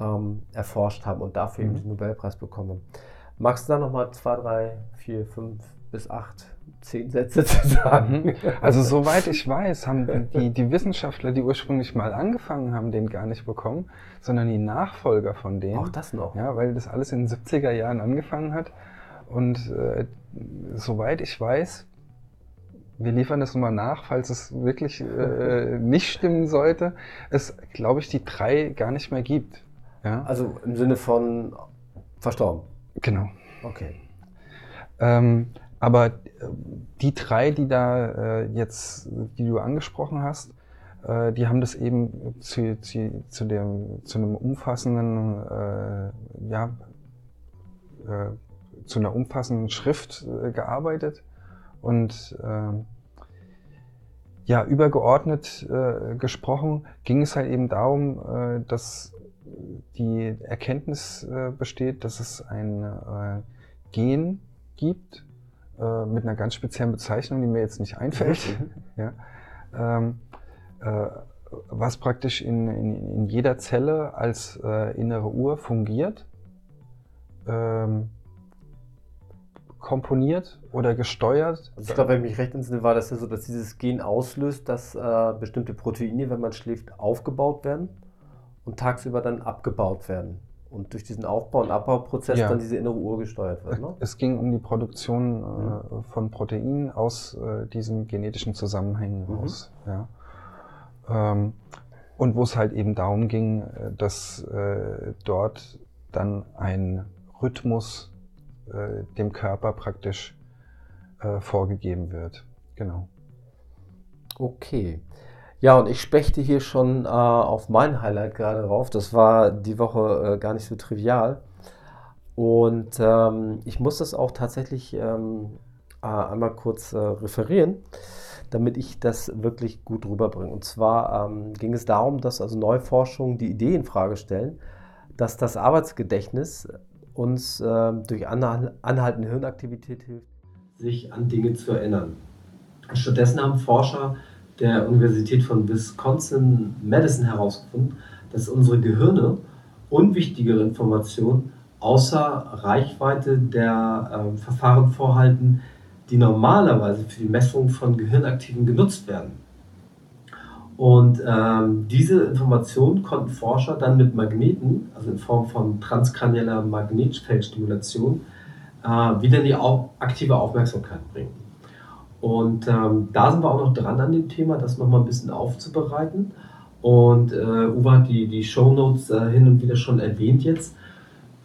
ähm, erforscht haben und dafür mhm. eben den Nobelpreis bekommen. Magst du da nochmal zwei, drei, vier, fünf bis acht zehn Sätze zu sagen. Mhm. Also soweit ich weiß, haben die, die Wissenschaftler, die ursprünglich mal angefangen haben, den gar nicht bekommen, sondern die Nachfolger von denen. Auch das noch. Ja, weil das alles in den 70er Jahren angefangen hat. Und äh, soweit ich weiß, wir liefern das nochmal nach, falls es wirklich äh, nicht stimmen sollte, es, glaube ich, die drei gar nicht mehr gibt. Ja? Also im Sinne von verstorben. Genau. Okay. Ähm, aber die drei, die da äh, jetzt, die du angesprochen hast, äh, die haben das eben zu, zu, zu, dem, zu einem umfassenden, äh, ja, äh, zu einer umfassenden Schrift äh, gearbeitet und äh, ja, übergeordnet äh, gesprochen. Ging es halt eben darum, dass die Erkenntnis besteht, dass es ein Gen gibt äh, mit einer ganz speziellen Bezeichnung, die mir jetzt nicht einfällt, mhm. ja, ähm, äh, was praktisch in, in, in, jeder Zelle als äh, innere Uhr fungiert. Ähm, komponiert oder gesteuert. Ich glaube, wenn ich mich recht entsinne, war das ja so, dass dieses Gen auslöst, dass äh, bestimmte Proteine, wenn man schläft, aufgebaut werden und tagsüber dann abgebaut werden. Und durch diesen Aufbau- und Abbauprozess ja. dann diese innere Uhr gesteuert wird. Ne? Es ging um die Produktion äh, mhm. von Proteinen aus äh, diesen genetischen Zusammenhängen mhm. raus. Ja. Ähm, und wo es halt eben darum ging, äh, dass äh, dort dann ein Rhythmus äh, dem Körper praktisch äh, vorgegeben wird. Genau. Okay. Ja, und ich spechte hier schon äh, auf mein Highlight gerade rauf. Das war die Woche äh, gar nicht so trivial. Und ähm, ich muss das auch tatsächlich ähm, äh, einmal kurz äh, referieren, damit ich das wirklich gut rüberbringe. Und zwar ähm, ging es darum, dass also Neuforschungen die Idee in Frage stellen, dass das Arbeitsgedächtnis uns äh, durch anhaltende Hirnaktivität hilft, sich an Dinge zu erinnern. Stattdessen haben Forscher der Universität von Wisconsin Madison herausgefunden, dass unsere Gehirne unwichtigere Informationen außer Reichweite der äh, Verfahren vorhalten, die normalerweise für die Messung von Gehirnaktiven genutzt werden. Und ähm, diese Informationen konnten Forscher dann mit Magneten, also in Form von transkranieller Magnetfeldstimulation, äh, wieder in die au aktive Aufmerksamkeit bringen. Und ähm, da sind wir auch noch dran an dem Thema, das nochmal ein bisschen aufzubereiten. Und äh, Uwe hat die, die Shownotes äh, hin und wieder schon erwähnt jetzt.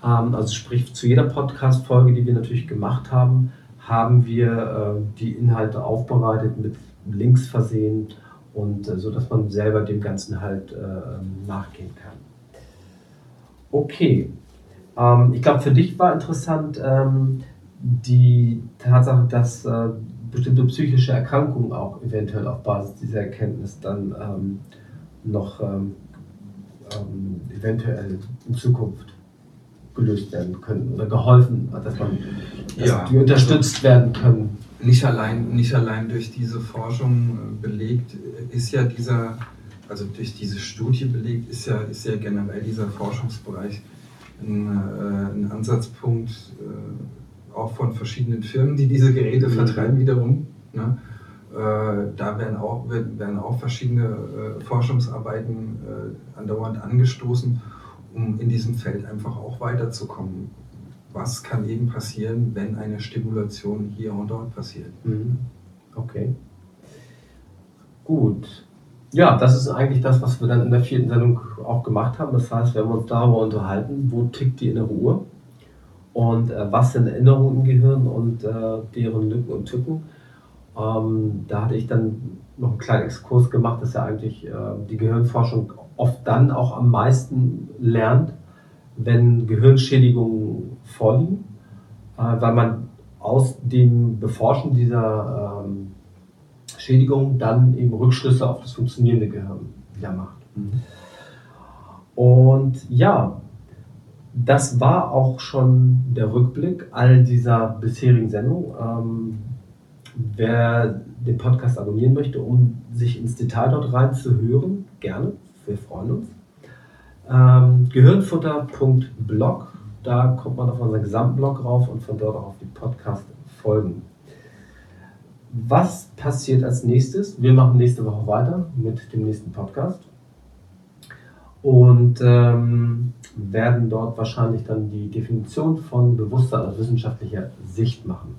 Ähm, also sprich, zu jeder Podcast-Folge, die wir natürlich gemacht haben, haben wir äh, die Inhalte aufbereitet, mit Links versehen und äh, so, dass man selber dem Ganzen halt äh, nachgehen kann. Okay, ähm, ich glaube, für dich war interessant ähm, die Tatsache, dass äh, bestimmte psychische Erkrankungen auch eventuell auf Basis dieser Erkenntnis dann ähm, noch ähm, ähm, eventuell in Zukunft gelöst werden können oder geholfen, dass man dass ja, die unterstützt werden können. Nicht allein, nicht allein durch diese Forschung äh, belegt ist ja dieser, also durch diese Studie belegt, ist ja, ist ja generell dieser Forschungsbereich ein, äh, ein Ansatzpunkt äh, auch von verschiedenen Firmen, die diese Geräte mhm. vertreiben wiederum. Ne? Äh, da werden auch, werden auch verschiedene äh, Forschungsarbeiten äh, andauernd angestoßen, um in diesem Feld einfach auch weiterzukommen. Was kann eben passieren, wenn eine Stimulation hier und dort passiert? Mhm. Okay. Gut. Ja, das ist eigentlich das, was wir dann in der vierten Sendung auch gemacht haben. Das heißt, wir haben uns darüber unterhalten, wo tickt die innere Uhr und äh, was sind Erinnerungen im Gehirn und äh, deren Lücken und Tücken. Ähm, da hatte ich dann noch einen kleinen Exkurs gemacht, dass ja eigentlich äh, die Gehirnforschung oft dann auch am meisten lernt, wenn Gehirnschädigungen vorliegen, äh, weil man aus dem Beforschen dieser ähm, Schädigung dann eben Rückschlüsse auf das funktionierende Gehirn wieder macht. Mhm. Und ja, das war auch schon der Rückblick all dieser bisherigen Sendungen. Ähm, wer den Podcast abonnieren möchte, um sich ins Detail dort reinzuhören, gerne, wir freuen uns. Ähm, Gehirnfutter.blog, da kommt man auf unseren Gesamtblog rauf und von dort auch auf die Podcast-Folgen. Was passiert als nächstes? Wir machen nächste Woche weiter mit dem nächsten Podcast und ähm, werden dort wahrscheinlich dann die Definition von Bewusstsein aus wissenschaftlicher Sicht machen.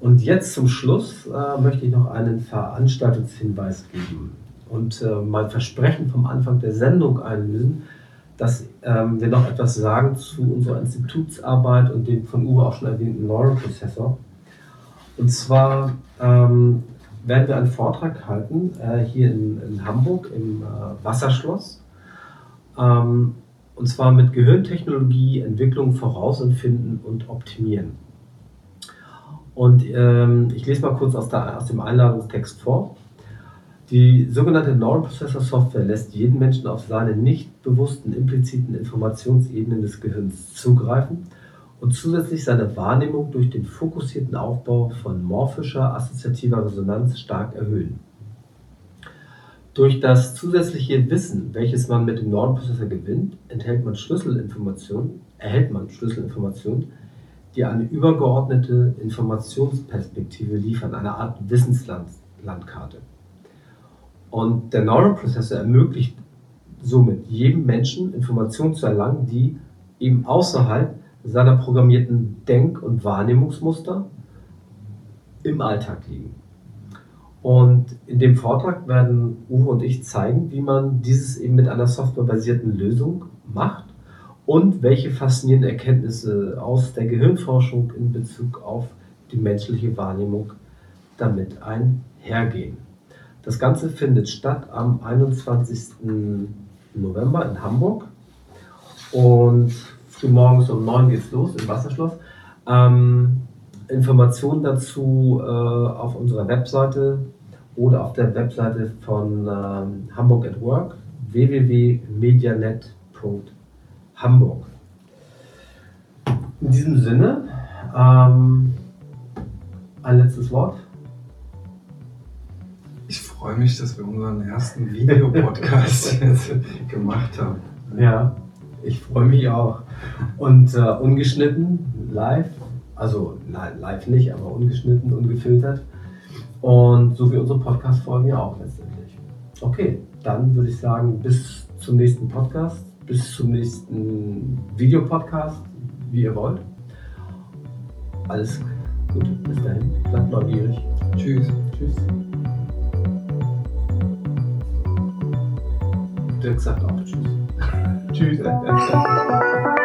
Und jetzt zum Schluss äh, möchte ich noch einen Veranstaltungshinweis geben und äh, mein Versprechen vom Anfang der Sendung einlösen, dass ähm, wir noch etwas sagen zu unserer Institutsarbeit und dem von Uwe auch schon erwähnten Neural Processor. Und zwar ähm, werden wir einen Vortrag halten äh, hier in, in, Hamburg im äh, Wasserschloss. Ähm, und zwar mit Gehirntechnologie, Entwicklung, Vorausempfinden und Optimieren. Und ähm, ich lese mal kurz aus, der, aus dem Einladungstext vor. Die sogenannte Neural Processor Software lässt jeden Menschen auf seine nicht bewussten impliziten Informationsebenen des Gehirns zugreifen und zusätzlich seine Wahrnehmung durch den fokussierten Aufbau von morphischer assoziativer Resonanz stark erhöhen. Durch das zusätzliche Wissen, welches man mit dem Neuronprozessor gewinnt, erhält man Schlüsselinformationen, die eine übergeordnete Informationsperspektive liefern, eine Art Wissenslandkarte. Und der Neuroprozessor ermöglicht somit jedem Menschen Informationen zu erlangen, die eben außerhalb seiner programmierten Denk- und Wahrnehmungsmuster im Alltag liegen. Und in dem Vortrag werden Uwe und ich zeigen, wie man dieses eben mit einer softwarebasierten Lösung macht und welche faszinierenden Erkenntnisse aus der Gehirnforschung in Bezug auf die menschliche Wahrnehmung damit einhergehen. Das Ganze findet statt am 21. November in Hamburg und frühmorgens um 9 geht es los im Wasserschloss. Ähm, Informationen dazu äh, auf unserer Webseite oder auf der Webseite von ähm, Hamburg at Work www.medianet.hamburg. In diesem Sinne, ähm, ein letztes Wort. Ich freue mich, dass wir unseren ersten Videopodcast jetzt gemacht haben. Ja, ich freue mich auch. Und äh, ungeschnitten, live, also live nicht, aber ungeschnitten, ungefiltert. Und so wie unsere Podcast-Folgen ja auch letztendlich. Okay, dann würde ich sagen, bis zum nächsten Podcast, bis zum nächsten Videopodcast, wie ihr wollt. Alles Gute, bis dahin, bleibt neugierig. Tschüss. Tschüss. Dirk sagt auch Tschüss. Tschüss.